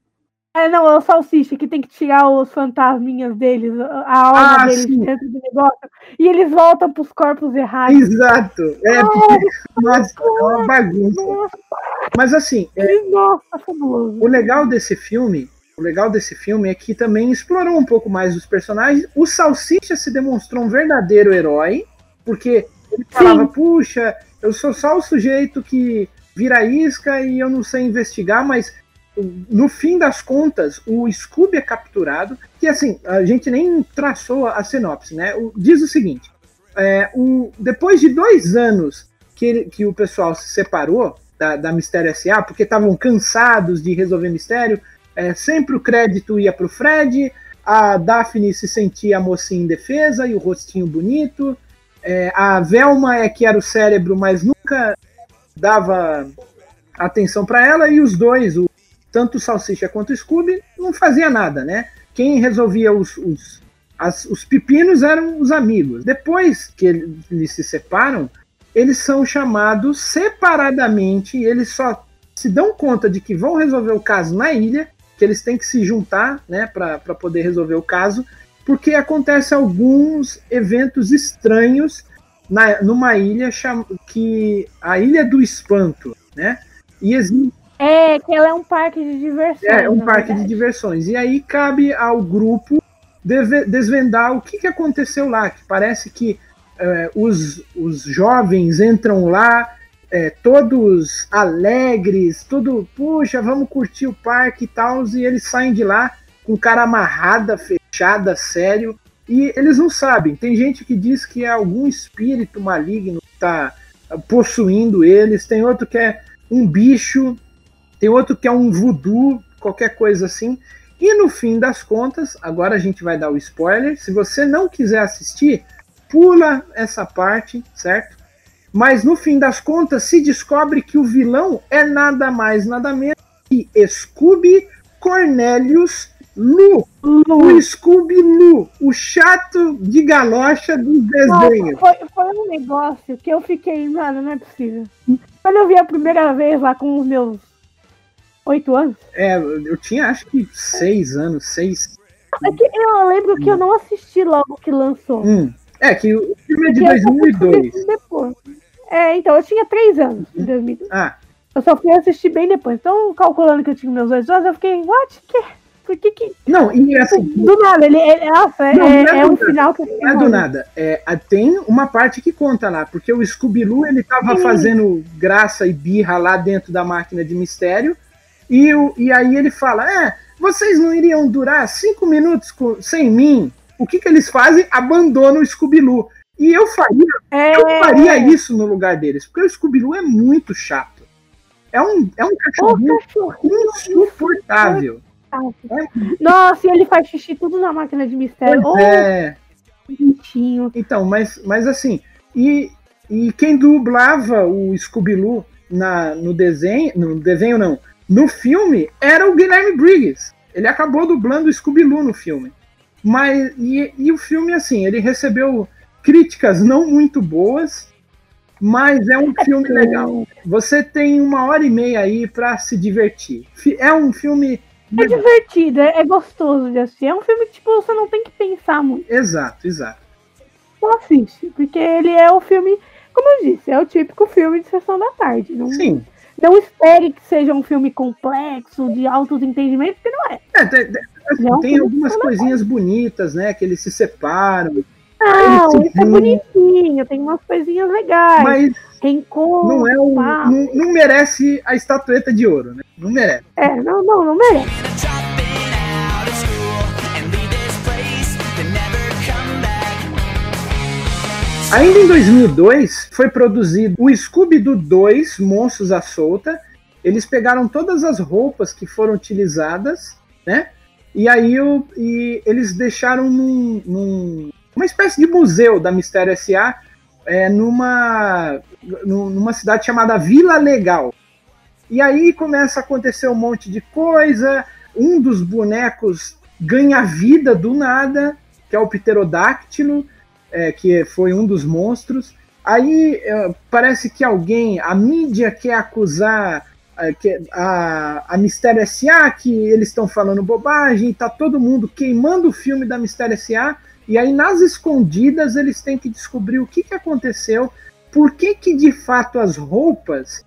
É, não, é o Salsicha que tem que tirar os fantasminhas deles, a alma Ah, deles sim. dentro do negócio. E eles voltam pros corpos errados. Exato. É, nossa, é uma bagunça. Nossa, Mas assim, é, nossa, fabuloso. o legal desse filme, o legal desse filme é que também explorou um pouco mais os personagens. O Salsicha se demonstrou um verdadeiro herói, porque ele falava, puxa, eu sou só o sujeito que vira isca e eu não sei investigar, mas no fim das contas, o Scooby é capturado, que assim, a gente nem traçou a sinopse, né? O- diz o seguinte: é, o- depois de dois anos que, ele- que o pessoal se separou da, da Mistério SA, porque estavam cansados de resolver mistério, é, sempre o crédito ia para o Fred, a Daphne se sentia a mocinha indefesa e o rostinho bonito, é, a Velma é que era o cérebro, mas nunca dava atenção para ela, e os dois, o, tanto o Salsicha quanto o Scooby, não fazia nada, né? Quem resolvia os, os, as- os pepinos eram os amigos. Depois que ele- eles se separam, eles são chamados separadamente, e eles só se dão conta de que vão resolver o caso na ilha, que eles têm que se juntar, né, para poder resolver o caso, porque acontecem alguns eventos estranhos na, numa ilha que a Ilha do Espanto, né? E existe É, que ela é um parque de diversões. É, um parque de verdade. diversões. E aí cabe ao grupo deve- desvendar o que, que aconteceu lá. Que parece que é, os, os jovens entram lá, é, todos alegres, tudo, puxa, vamos curtir o parque e tal, e eles saem de lá com cara amarrada, fechada, sério. E eles não sabem. Tem gente que diz que é algum espírito maligno que está possuindo eles, tem outro que é um bicho, tem outro que é um voodoo, qualquer coisa assim. E no fim das contas, agora a gente vai dar o spoiler. Se você não quiser assistir, pula essa parte, certo? Mas no fim das contas, se descobre que o vilão é nada mais, nada menos que Scooby Cornelius Lu. O Scooby Lu, o chato de galocha dos desenhos. foi, foi um negócio que eu fiquei, mano, não é possível. Quando eu vi a primeira vez lá com os meus oito anos, É, eu tinha acho que seis anos, seis. é que eu lembro que eu não assisti logo que lançou. Hum. É que o filme é de Porque eu só fui 2002. assistir Depois. É, então, eu tinha três anos em 2002. Ah, Eu só fui assistir bem depois. Então, calculando que eu tinha meus oito anos, eu fiquei, what? Que? Por que que... não, e assim, Do nada, ele, ele nossa, é, Não, não é é do um nada. final que Não é do nada. É, tem uma parte que conta lá, porque o Scooby-Doo ele tava Sim. fazendo graça e birra lá dentro da máquina de mistério, e, o, e aí ele fala: É, vocês não iriam durar cinco minutos com- sem mim? O que, que eles fazem? Abandonam o Scooby-Doo. E eu faria, É, eu faria isso no lugar deles, porque o Scooby-Doo é muito chato. É um, é um cachorrinho cachorrinho insuportável. Nossa, e ele faz xixi tudo na máquina de mistério. Ô, Pois é. bonitinho. Então, mas, mas assim, e, e quem dublava o Scooby-Doo na, no desenho, no desenho não, no filme, era o Guilherme Briggs. Ele acabou dublando o Scooby-Doo no filme. Mas, e, e o filme, assim, ele recebeu críticas não muito boas, mas é um filme legal. Você tem uma hora e meia aí pra se divertir. É um filme. É divertido, é, é gostoso de assistir. É um filme que, tipo, você não tem que pensar muito. Exato, exato. Só assiste. Porque ele é o filme, como eu disse, é o típico filme de sessão da tarde. Não, Sim. Não espere que seja um filme complexo, de altos entendimentos, porque não é. É, tem, tem- assim, Não, tem algumas coisinhas bonitas, né? Que eles se separam. Não, Esse isso é bonitinho, tem umas coisinhas legais. Mas Reencontro, não é papo. não, não merece a estatueta de ouro, né? Não merece. É, não, não, não merece. Ainda em 2002 foi produzido o Scooby-Doo 2, Monstros à Solta. Eles pegaram todas as roupas que foram utilizadas, né? E aí e eles deixaram num, num- uma espécie de museu da Mistério S.A. é, numa, nu- numa cidade chamada Vila Legal. E aí começa a acontecer um monte de coisa. Um dos bonecos ganha vida do nada, que é o pterodáctilo é, que foi um dos monstros. Aí é, parece que alguém, a mídia quer acusar é, a, a Mistério S.A. que eles estão falando bobagem, tá todo mundo queimando o filme da Mistério S.A. E aí nas escondidas eles têm que descobrir o que, que aconteceu, por que, que de fato as roupas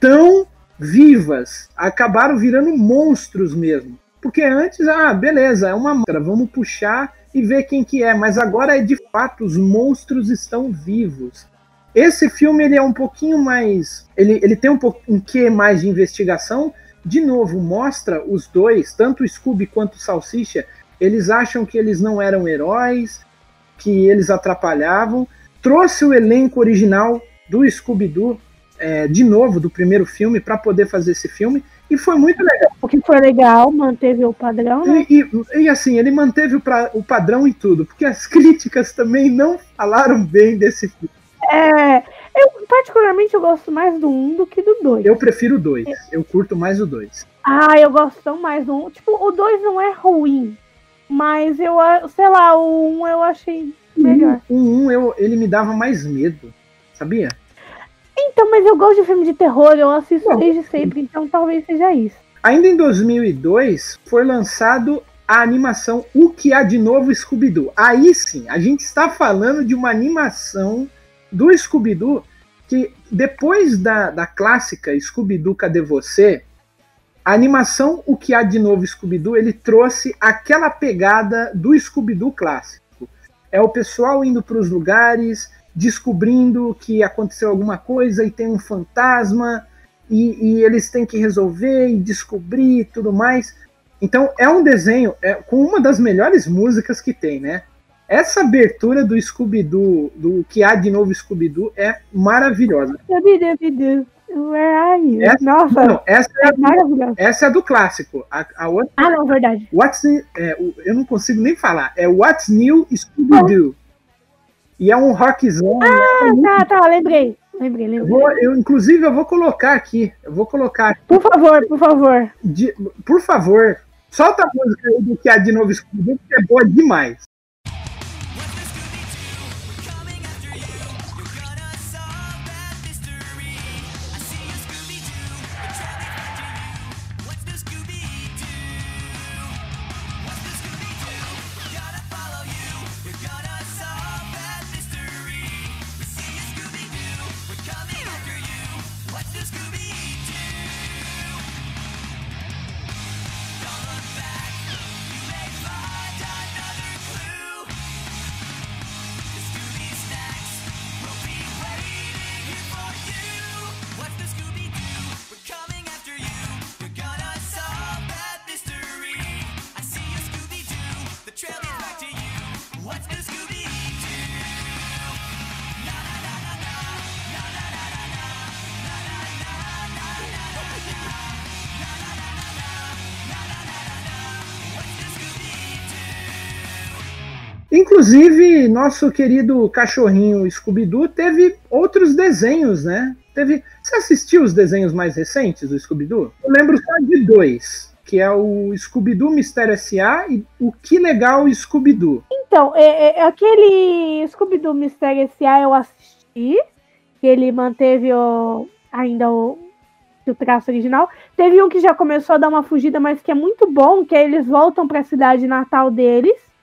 tão vivas acabaram virando monstros mesmo. Porque antes, ah, beleza, é uma máscara, vamos puxar e ver quem que é, mas agora é de fato os monstros estão vivos. Esse filme ele é um pouquinho mais, ele, ele tem um um quê mais de investigação. De novo, mostra os dois, tanto o Scooby quanto o Salsicha, eles acham que eles não eram heróis, que eles atrapalhavam. Trouxe o elenco original do Scooby-Doo é, de novo do primeiro filme para poder fazer esse filme e foi muito legal. O que foi legal, manteve o padrão, né? E, e- e, assim, ele manteve o, pra- o padrão e tudo, porque as críticas também não falaram bem desse filme. É, eu, particularmente, eu gosto mais do 1 do que do 2. Eu prefiro o 2, eu curto mais o 2. Ah, eu gosto tão mais do 1. Tipo, o 2 não é ruim, mas eu, sei lá, o 1 eu achei melhor. O 1 eu, ele me dava mais medo, sabia? Então, mas eu gosto de filme de terror, eu assisto Não. desde sempre, então talvez seja isso. Ainda em 2002 foi lançado a animação O que há de novo Scooby-Doo. Aí sim, a gente está falando de uma animação do Scooby-Doo que depois da, da clássica Scooby-Doo Cadê Você, a animação O Que Há de Novo Scooby-Doo, ele trouxe aquela pegada do Scooby-Doo clássico. É o pessoal indo para os lugares, descobrindo que aconteceu alguma coisa e tem um fantasma, e, e eles têm que resolver e descobrir e tudo mais. Então é um desenho é, com uma das melhores músicas que tem, né? Essa abertura do Scooby-Doo, do que há de novo Scooby-Doo, é maravilhosa. Where are you? Essa, Nossa, não, essa, é, é do, essa é do clássico. A, a outra, Ah, não, verdade. What's, é, eu não consigo nem falar. É What's New Scooby-Doo. E é um rockzão. Ah, tá, tá, lembrei. Lembrei, lembrei. vou- eu, inclusive, eu vou colocar aqui. Eu vou colocar. Por favor, por favor. de- por favor, solta a música aí do que há de novo Scooby-Doo, que é boa demais. Inclusive, nosso querido cachorrinho Scooby-Doo teve outros desenhos, né? Teve. Você assistiu os desenhos mais recentes do Scooby-Doo? Eu lembro só de dois, que é o Scooby-Doo Mistério S.A. e o Que Legal Scooby-Doo. Então, é, é, aquele Scooby-Doo Mistério S.A. eu assisti, que ele manteve o, ainda o, o traço original. Teve um que já começou a dar uma fugida, mas que é muito bom, que é eles voltam para a cidade natal deles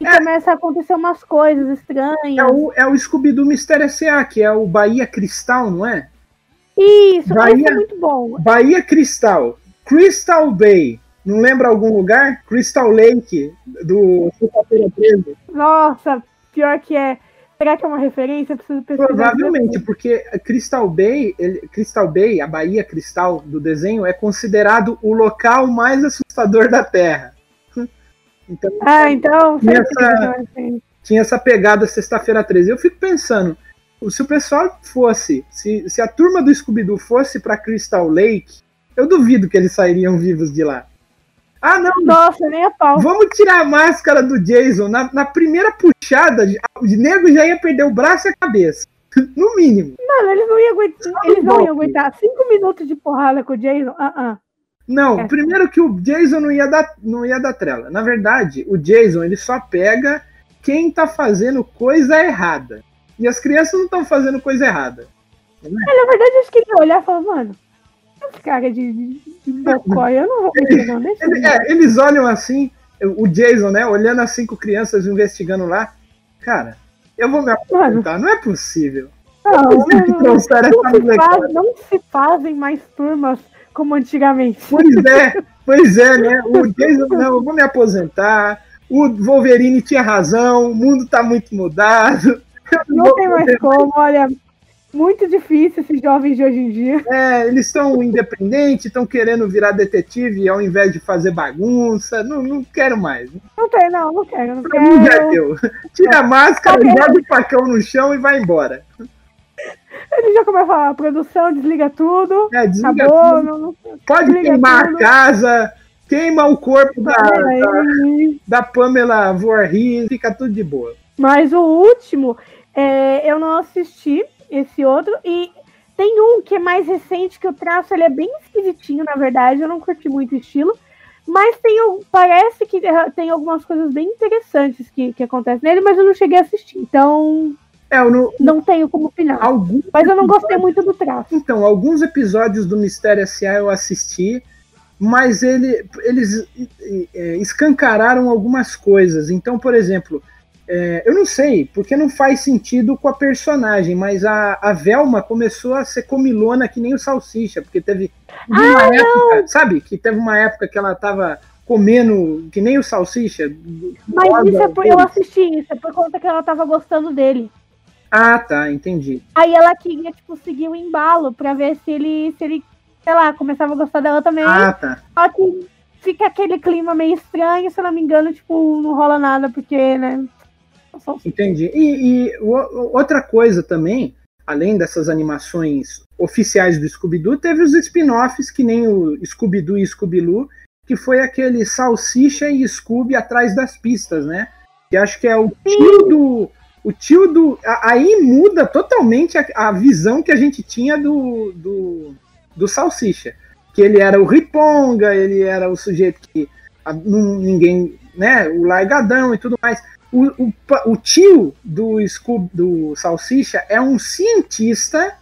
e É. começa a acontecer umas coisas estranhas. É o, é o Scooby-Doo Mistério S.A., que é o Bahia Cristal, não é? Isso, Bahia- é muito bom. Bahia Cristal, Crystal Bay, não lembra algum lugar? Crystal Lake, do Sexta-feira 13. Nossa, pior que é. Será que é uma referência? Preciso pesquisar. Provavelmente, porque Crystal Bay, ele- Crystal Bay, a Bahia Cristal do desenho, é considerado o local mais assustador da Terra. Então Ah, então. Que essa- referência. tinha essa pegada sexta-feira 13. Eu fico pensando, se o pessoal fosse, se, se a turma do Scooby-Doo fosse para Crystal Lake, eu duvido que eles sairiam vivos de lá. Ah, não, Nossa, nem a pau. Vamos tirar a máscara do Jason. Na, na primeira puxada, o nego já ia perder o braço e a cabeça. No mínimo. Mano, eles não iam aguentar. Eles não iam aguentar cinco minutos de porrada com o Jason. Ah, ah. Não, É. primeiro que o Jason não ia, dar, não ia dar trela. Na verdade, o Jason ele só pega quem tá fazendo coisa errada. E as crianças não estão fazendo coisa errada. É, na verdade, eu acho que ele ia olhar e falar, mano, esse cara de, de, eu não vou mexer, não. Deixa Ele- ele. é, eles olham assim, o Jason, né, olhando as cinco crianças investigando lá. Cara, eu vou me aposentar, não é possível. não, Não é não, não, essa se faz, não se fazem mais turmas como antigamente. Pois é, pois é, né? O Jason, não, eu vou me aposentar. O Wolverine tinha razão, o mundo tá muito mudado. Não tem mais como, olha. Muito difícil esses jovens de hoje em dia. É, eles estão independentes, estão querendo virar detetive ao invés de fazer bagunça. Não, não quero mais. Não tem, não, não quero, não Pra mim já quero. deu. Tira a máscara, joga o facão no chão e vai embora. Ele já começa a falar, produção, desliga tudo. É, desliga Acabou, tudo. não, não Pode queimar tudo. a casa, queima o corpo da, da, Aí. da Pamela Voorhees, fica tudo de boa. Mas o último, é, eu não assisti esse outro. E tem um que é mais recente, que o traço ele é bem esquisitinho, na verdade. Eu não curti muito o estilo. Mas tem, parece que tem algumas coisas bem interessantes que, que acontecem nele, mas eu não cheguei a assistir. Então, É, eu não, não tenho como opinar. algum Mas eu não gostei muito do traço. Então, alguns episódios do Mistério S.A. eu assisti, mas ele, eles é, escancararam algumas coisas. Então, por exemplo, é, eu não sei, porque não faz sentido com a personagem, mas a, a Velma começou a ser comilona que nem o Salsicha, porque teve uma Ah, época, sabe? Que teve uma época que ela tava comendo que nem o Salsicha. Mas Roda, isso é por, eu assisti isso, é por conta que ela tava gostando dele. Ah, tá, entendi. Aí ela queria, tipo, seguir o embalo pra ver se ele, se ele, sei lá, começava a gostar dela também. Ah, tá. Só que fica aquele clima meio estranho, se eu não me engano, tipo, não rola nada, porque, né? só- Entendi. E, e outra coisa também, além dessas animações oficiais do Scooby-Doo, teve os spin-offs, que nem o Scooby-Doo e Scooby-Loo, que foi aquele Salsicha e Scooby atrás das pistas, né? Que acho que é o tio do. O tio do. Aí muda totalmente a, a visão que a gente tinha do, do, do Salsicha. Que ele era o riponga, ele era o sujeito que a- não- ninguém. né? O largadão e tudo mais. O, o, o tio do, Scoob, do Salsicha é um cientista.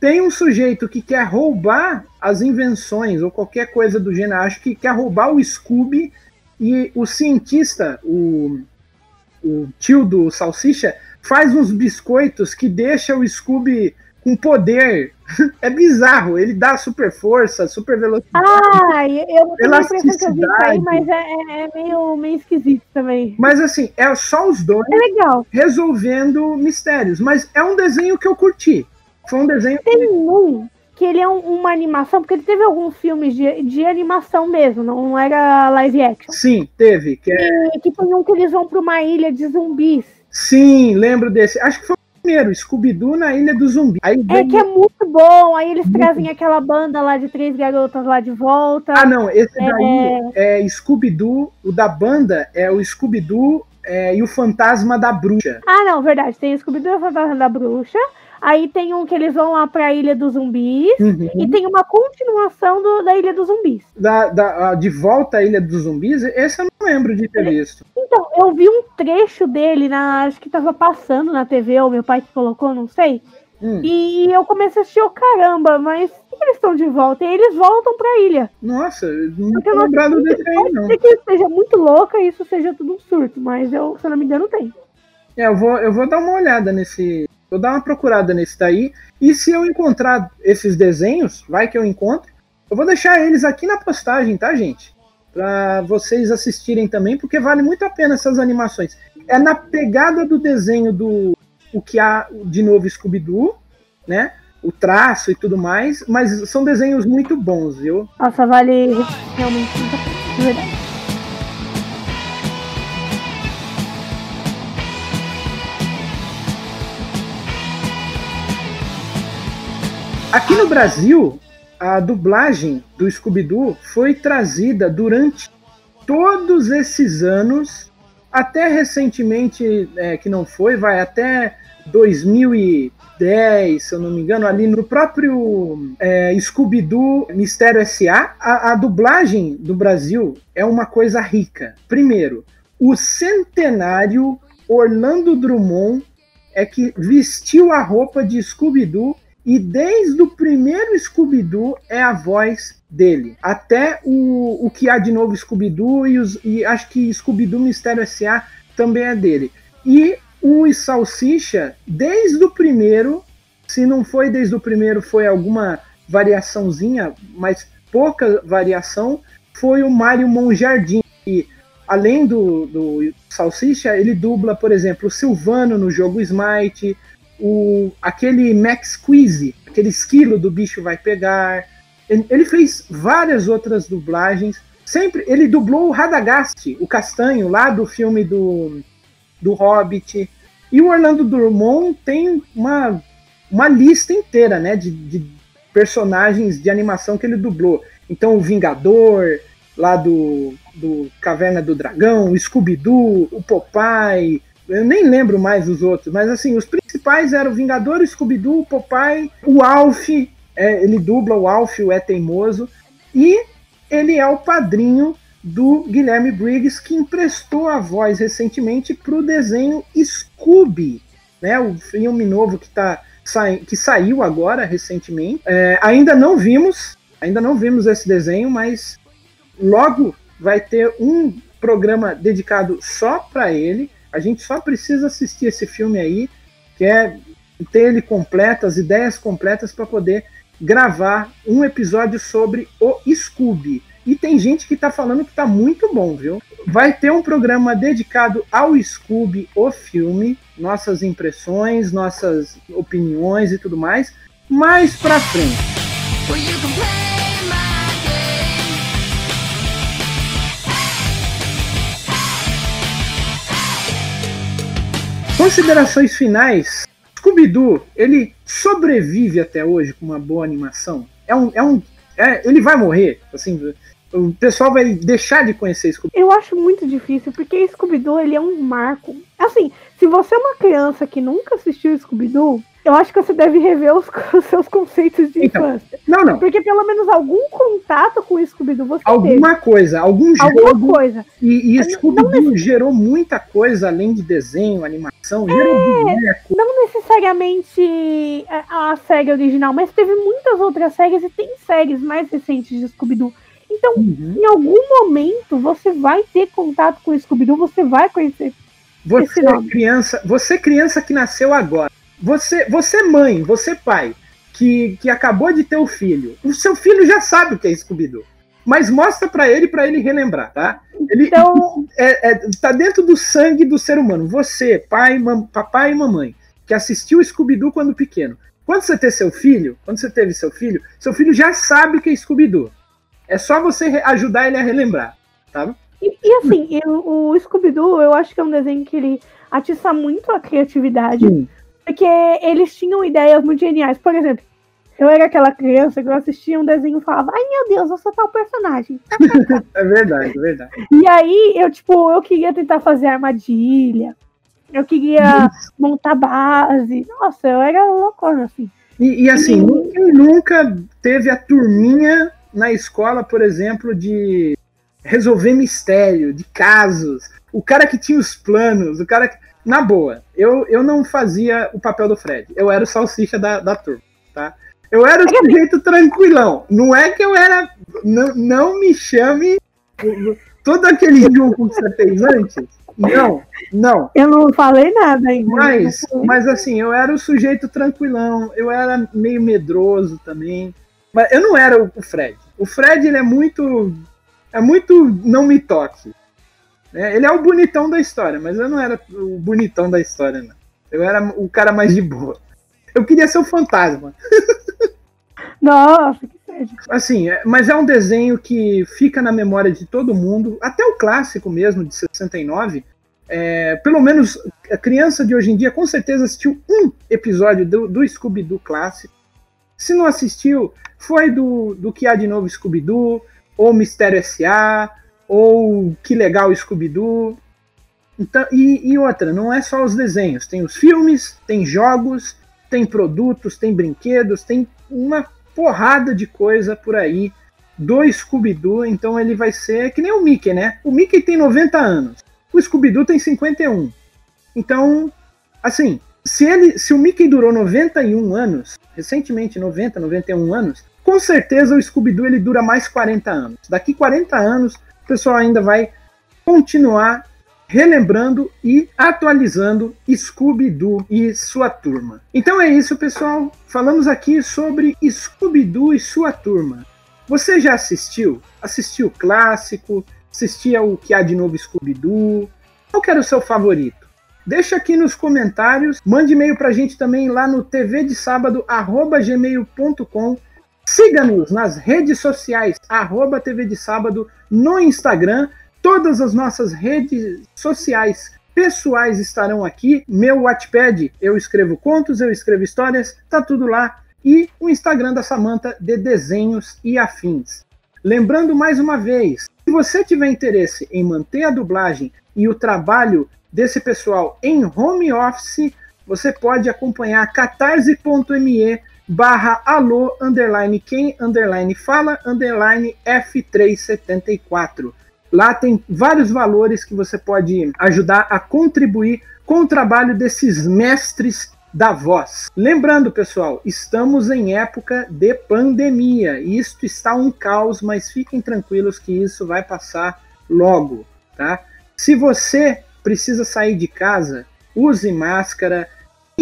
Tem um sujeito que quer roubar as invenções ou qualquer coisa do gênero. Acho que quer roubar o Scooby. E o cientista, o, o tio do Salsicha, faz uns biscoitos que deixa o Scooby com poder. É bizarro. Ele dá super força, super velocidade. Ah, eu impressão que eu vi isso aí, Elasticidade. mas é, é- é meio, meio esquisito também. Mas assim, é só os dois É resolvendo mistérios. Mas é um desenho que eu curti. Foi um desenho. Tem um que ele é um- uma animação, porque ele teve alguns filmes de, de animação mesmo, não era live action. Sim, teve. Que é... E que tem um que eles vão pra uma ilha de zumbis. Sim, lembro desse. Acho que foi o primeiro, Scooby-Doo na Ilha do Zumbi. Aí É veio- que é muito bom. Aí eles trazem aquela banda lá de três garotas lá de volta. Ah, não, esse daí é, Scooby-Doo. O da banda é o Scooby-Doo é, e o Fantasma da Bruxa. Ah, não, verdade. Tem Scooby-Doo e o Fantasma da Bruxa. Aí tem um que eles vão lá pra Ilha dos Zumbis. Uhum. E tem uma continuação do- da Ilha dos Zumbis. Da, da- de volta à Ilha dos Zumbis, esse eu não lembro de ter visto. Então, eu vi um trecho dele, na, acho que tava passando na TV, ou meu pai que colocou, não sei. Hum, E eu comecei a assistir, o caramba, mas por que eles estão de volta? E eles voltam pra ilha. Nossa, eu não tô lembrado desse aí, Pode não. ser que seja muito louca e isso seja tudo um surto, mas eu, se eu não me engano, tem. É, eu vou, eu vou dar uma olhada nesse. Vou dar uma procurada nesse daí. E se eu encontrar esses desenhos, vai que eu encontro, eu vou deixar eles aqui na postagem, tá, gente? Pra vocês assistirem também, porque vale muito a pena essas animações. É na pegada do desenho do o que há de novo Scooby-Doo, né? O traço e tudo mais, mas são desenhos muito bons, viu? Nossa, vale realmente muito Aqui no Brasil, a dublagem do Scooby-Doo foi trazida durante todos esses anos, até recentemente, é, que não foi, vai até 2010, se eu não me engano, ali no próprio é, Scooby-Doo Mistério S.A., a, a dublagem do Brasil é uma coisa rica. Primeiro, o centenário Orlando Drummond é que vestiu a roupa de Scooby-Doo e desde o primeiro Scooby-Doo é a voz dele. Até o, o que há de novo Scooby-Doo e, e acho que Scooby-Doo Mistério S.A. também é dele. E o Salsicha, desde o primeiro, se não foi desde o primeiro, foi alguma variaçãozinha, mas pouca variação, foi o Mário Monjardim. E além do, do Salsicha, ele dubla, por exemplo, o Silvano no jogo Smite, o, aquele Max Squeeze, aquele esquilo do bicho vai pegar. Ele, ele fez várias outras dublagens. Sempre ele dublou o Radagast, o castanho, lá do filme do, do Hobbit. E o Orlando Drummond tem uma, uma lista inteira né, de, de personagens de animação que ele dublou. Então, o Vingador, lá do, do Caverna do Dragão, o Scooby-Doo, o Popeye, eu nem lembro mais os outros, mas assim, os principais eram o Vingador, o Scooby-Doo, o Popeye, o Alf, é, ele dubla o Alf, o É Teimoso, e ele é o padrinho do Guilherme Briggs, que emprestou a voz recentemente para o desenho Scooby, né, o filme novo que, tá, que saiu agora recentemente. É, ainda não vimos, ainda não vimos esse desenho, mas logo vai ter um programa dedicado só para ele. A gente só precisa assistir esse filme aí, que é ter ele completo, as ideias completas para poder gravar um episódio sobre o Scooby. E tem gente que tá falando que tá muito bom, viu? Vai ter um programa dedicado ao Scooby, o filme, nossas impressões, nossas opiniões e tudo mais, mais pra frente. Well, Considerações finais. Scooby-Doo, ele sobrevive até hoje com uma boa animação? É um, é um, é- ele vai morrer? Assim, o pessoal vai deixar de conhecer Scooby. Eu acho muito difícil, porque Scooby-Doo, ele é um marco. Assim, se você é uma criança que nunca assistiu Scooby-Doo, eu acho que você deve rever os, os seus conceitos de Então, infância. Não, não. Porque pelo menos algum contato com o Scooby-Doo você teve. Alguma coisa, algum Alguma jogo. coisa. E, e Scooby-Doo gerou muita coisa além de desenho, animação, gerou boneco. Não necessariamente a a série original, mas teve muitas outras séries e tem séries mais recentes de Scooby-Doo. Então, Uhum. em algum momento, você vai ter contato com o Scooby-Doo, você vai conhecer. Você nome. criança, você criança que nasceu agora. Você, você mãe, você pai, que, que acabou de ter o filho. O seu filho já sabe o que é Scooby-Doo. Mas mostra pra ele para ele relembrar, tá? Ele Então, é, é, tá dentro do sangue do ser humano. Você, pai, mam- papai e mamãe, que assistiu Scooby-Doo quando pequeno. Quando você ter seu filho, quando você teve seu filho, seu filho já sabe o que é Scooby-Doo. É só você ajudar ele a relembrar, tá? e, e assim, eu- o Scooby-Doo, eu acho que é um desenho que ele atiça muito a criatividade. Sim. Porque eles tinham ideias muito geniais. Por exemplo, eu era aquela criança que eu assistia um desenho e falava, ai meu Deus, eu sou tal personagem. É verdade, é verdade. E aí, eu, tipo, eu queria tentar fazer armadilha. Eu queria montar base. Nossa, eu era loucona, assim. E, e, assim, quem nunca teve a turminha na escola, por exemplo, de resolver mistério, de casos. O cara que tinha os planos, o cara que. Na boa, eu, eu não fazia o papel do Fred. Eu era o salsicha da, da turma, tá? Eu era o sujeito tranquilão. Não é que eu era. Não, não me chame. Todo aquele jogo que você fez antes. Não, não. Eu não falei nada ainda. Mas, mas assim, eu era o sujeito tranquilão, eu era meio medroso também. Mas eu não era o o Fred. O Fred ele é muito. É muito não me toque. Né? Ele é o bonitão da história, mas eu não era o bonitão da história, não. Eu era o cara mais de boa. Eu queria ser o fantasma. Nossa, que sério. Assim, é- mas é um desenho que fica na memória de todo mundo, até o clássico mesmo, de 69. É, pelo menos a criança de hoje em dia com certeza assistiu um episódio do, do Scooby-Doo clássico. Se não assistiu, foi do, do que há de novo Scooby-Doo, ou Mistério S.A., ou Que Legal Scooby-Doo. Então, e, e outra, não é só os desenhos, tem os filmes, tem jogos, tem produtos, tem brinquedos, tem uma porrada de coisa por aí do Scooby-Doo, então ele vai ser que nem o Mickey, né? O Mickey tem 90 anos, o Scooby-Doo tem 51. Então, assim, se ele, se o Mickey durou 91 anos, recentemente 90, 91 anos, com certeza o Scooby-Doo ele dura mais 40 anos. Daqui 40 anos, pessoal ainda vai continuar relembrando e atualizando Scooby-Doo e sua turma. Então é isso, pessoal. Falamos aqui sobre Scooby-Doo e sua turma. Você já assistiu? Assistiu o clássico? Assistia o que há de novo Scooby-Doo? Qual era o seu favorito? Deixa aqui nos comentários, mande e-mail pra gente também lá no tvdesábado@gmail.com. Siga-nos nas redes sociais, arroba TV de Sábado, no Instagram, todas as nossas redes sociais pessoais estarão aqui. Meu Wattpad, eu escrevo contos, eu escrevo histórias, tá tudo lá. E o Instagram da Samanta de desenhos e afins. Lembrando mais uma vez, se você tiver interesse em manter a dublagem e o trabalho desse pessoal em home office, você pode acompanhar catarse.me barra alô, underline quem, underline fala, underline F374. Lá tem vários valores que você pode ajudar a contribuir com o trabalho desses mestres da voz. Lembrando, pessoal, estamos em época de pandemia. Isto está um caos, mas fiquem tranquilos que isso vai passar logo, tá? Se você precisa sair de casa, use máscara,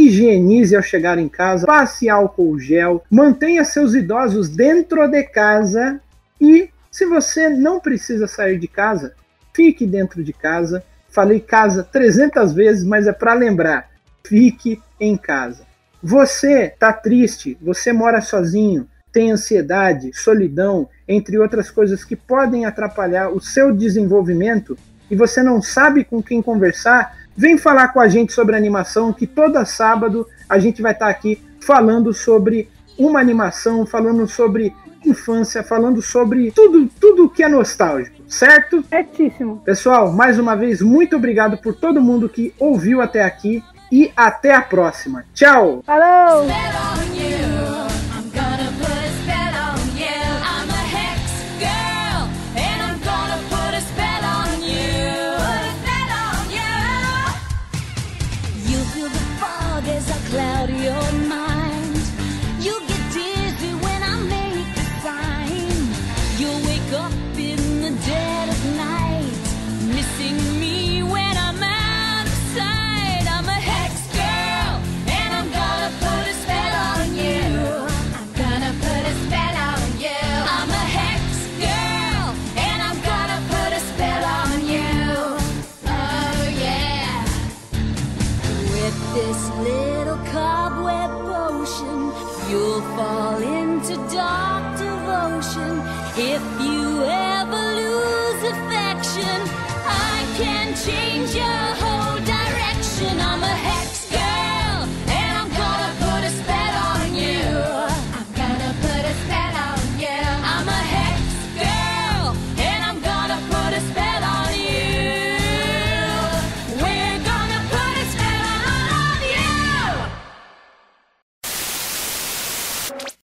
higienize ao chegar em casa, passe álcool gel, mantenha seus idosos dentro de casa e se você não precisa sair de casa, fique dentro de casa. Falei casa 300 vezes, mas é para lembrar, fique em casa. Você tá triste, você mora sozinho, tem ansiedade, solidão, entre outras coisas que podem atrapalhar o seu desenvolvimento e você não sabe com quem conversar, vem falar com a gente sobre animação, que toda sábado a gente vai estar aqui falando sobre uma animação, falando sobre infância, falando sobre tudo, tudo que é nostálgico, certo? Certíssimo. Pessoal, mais uma vez, muito obrigado por todo mundo que ouviu até aqui e até a próxima. Tchau! Falou!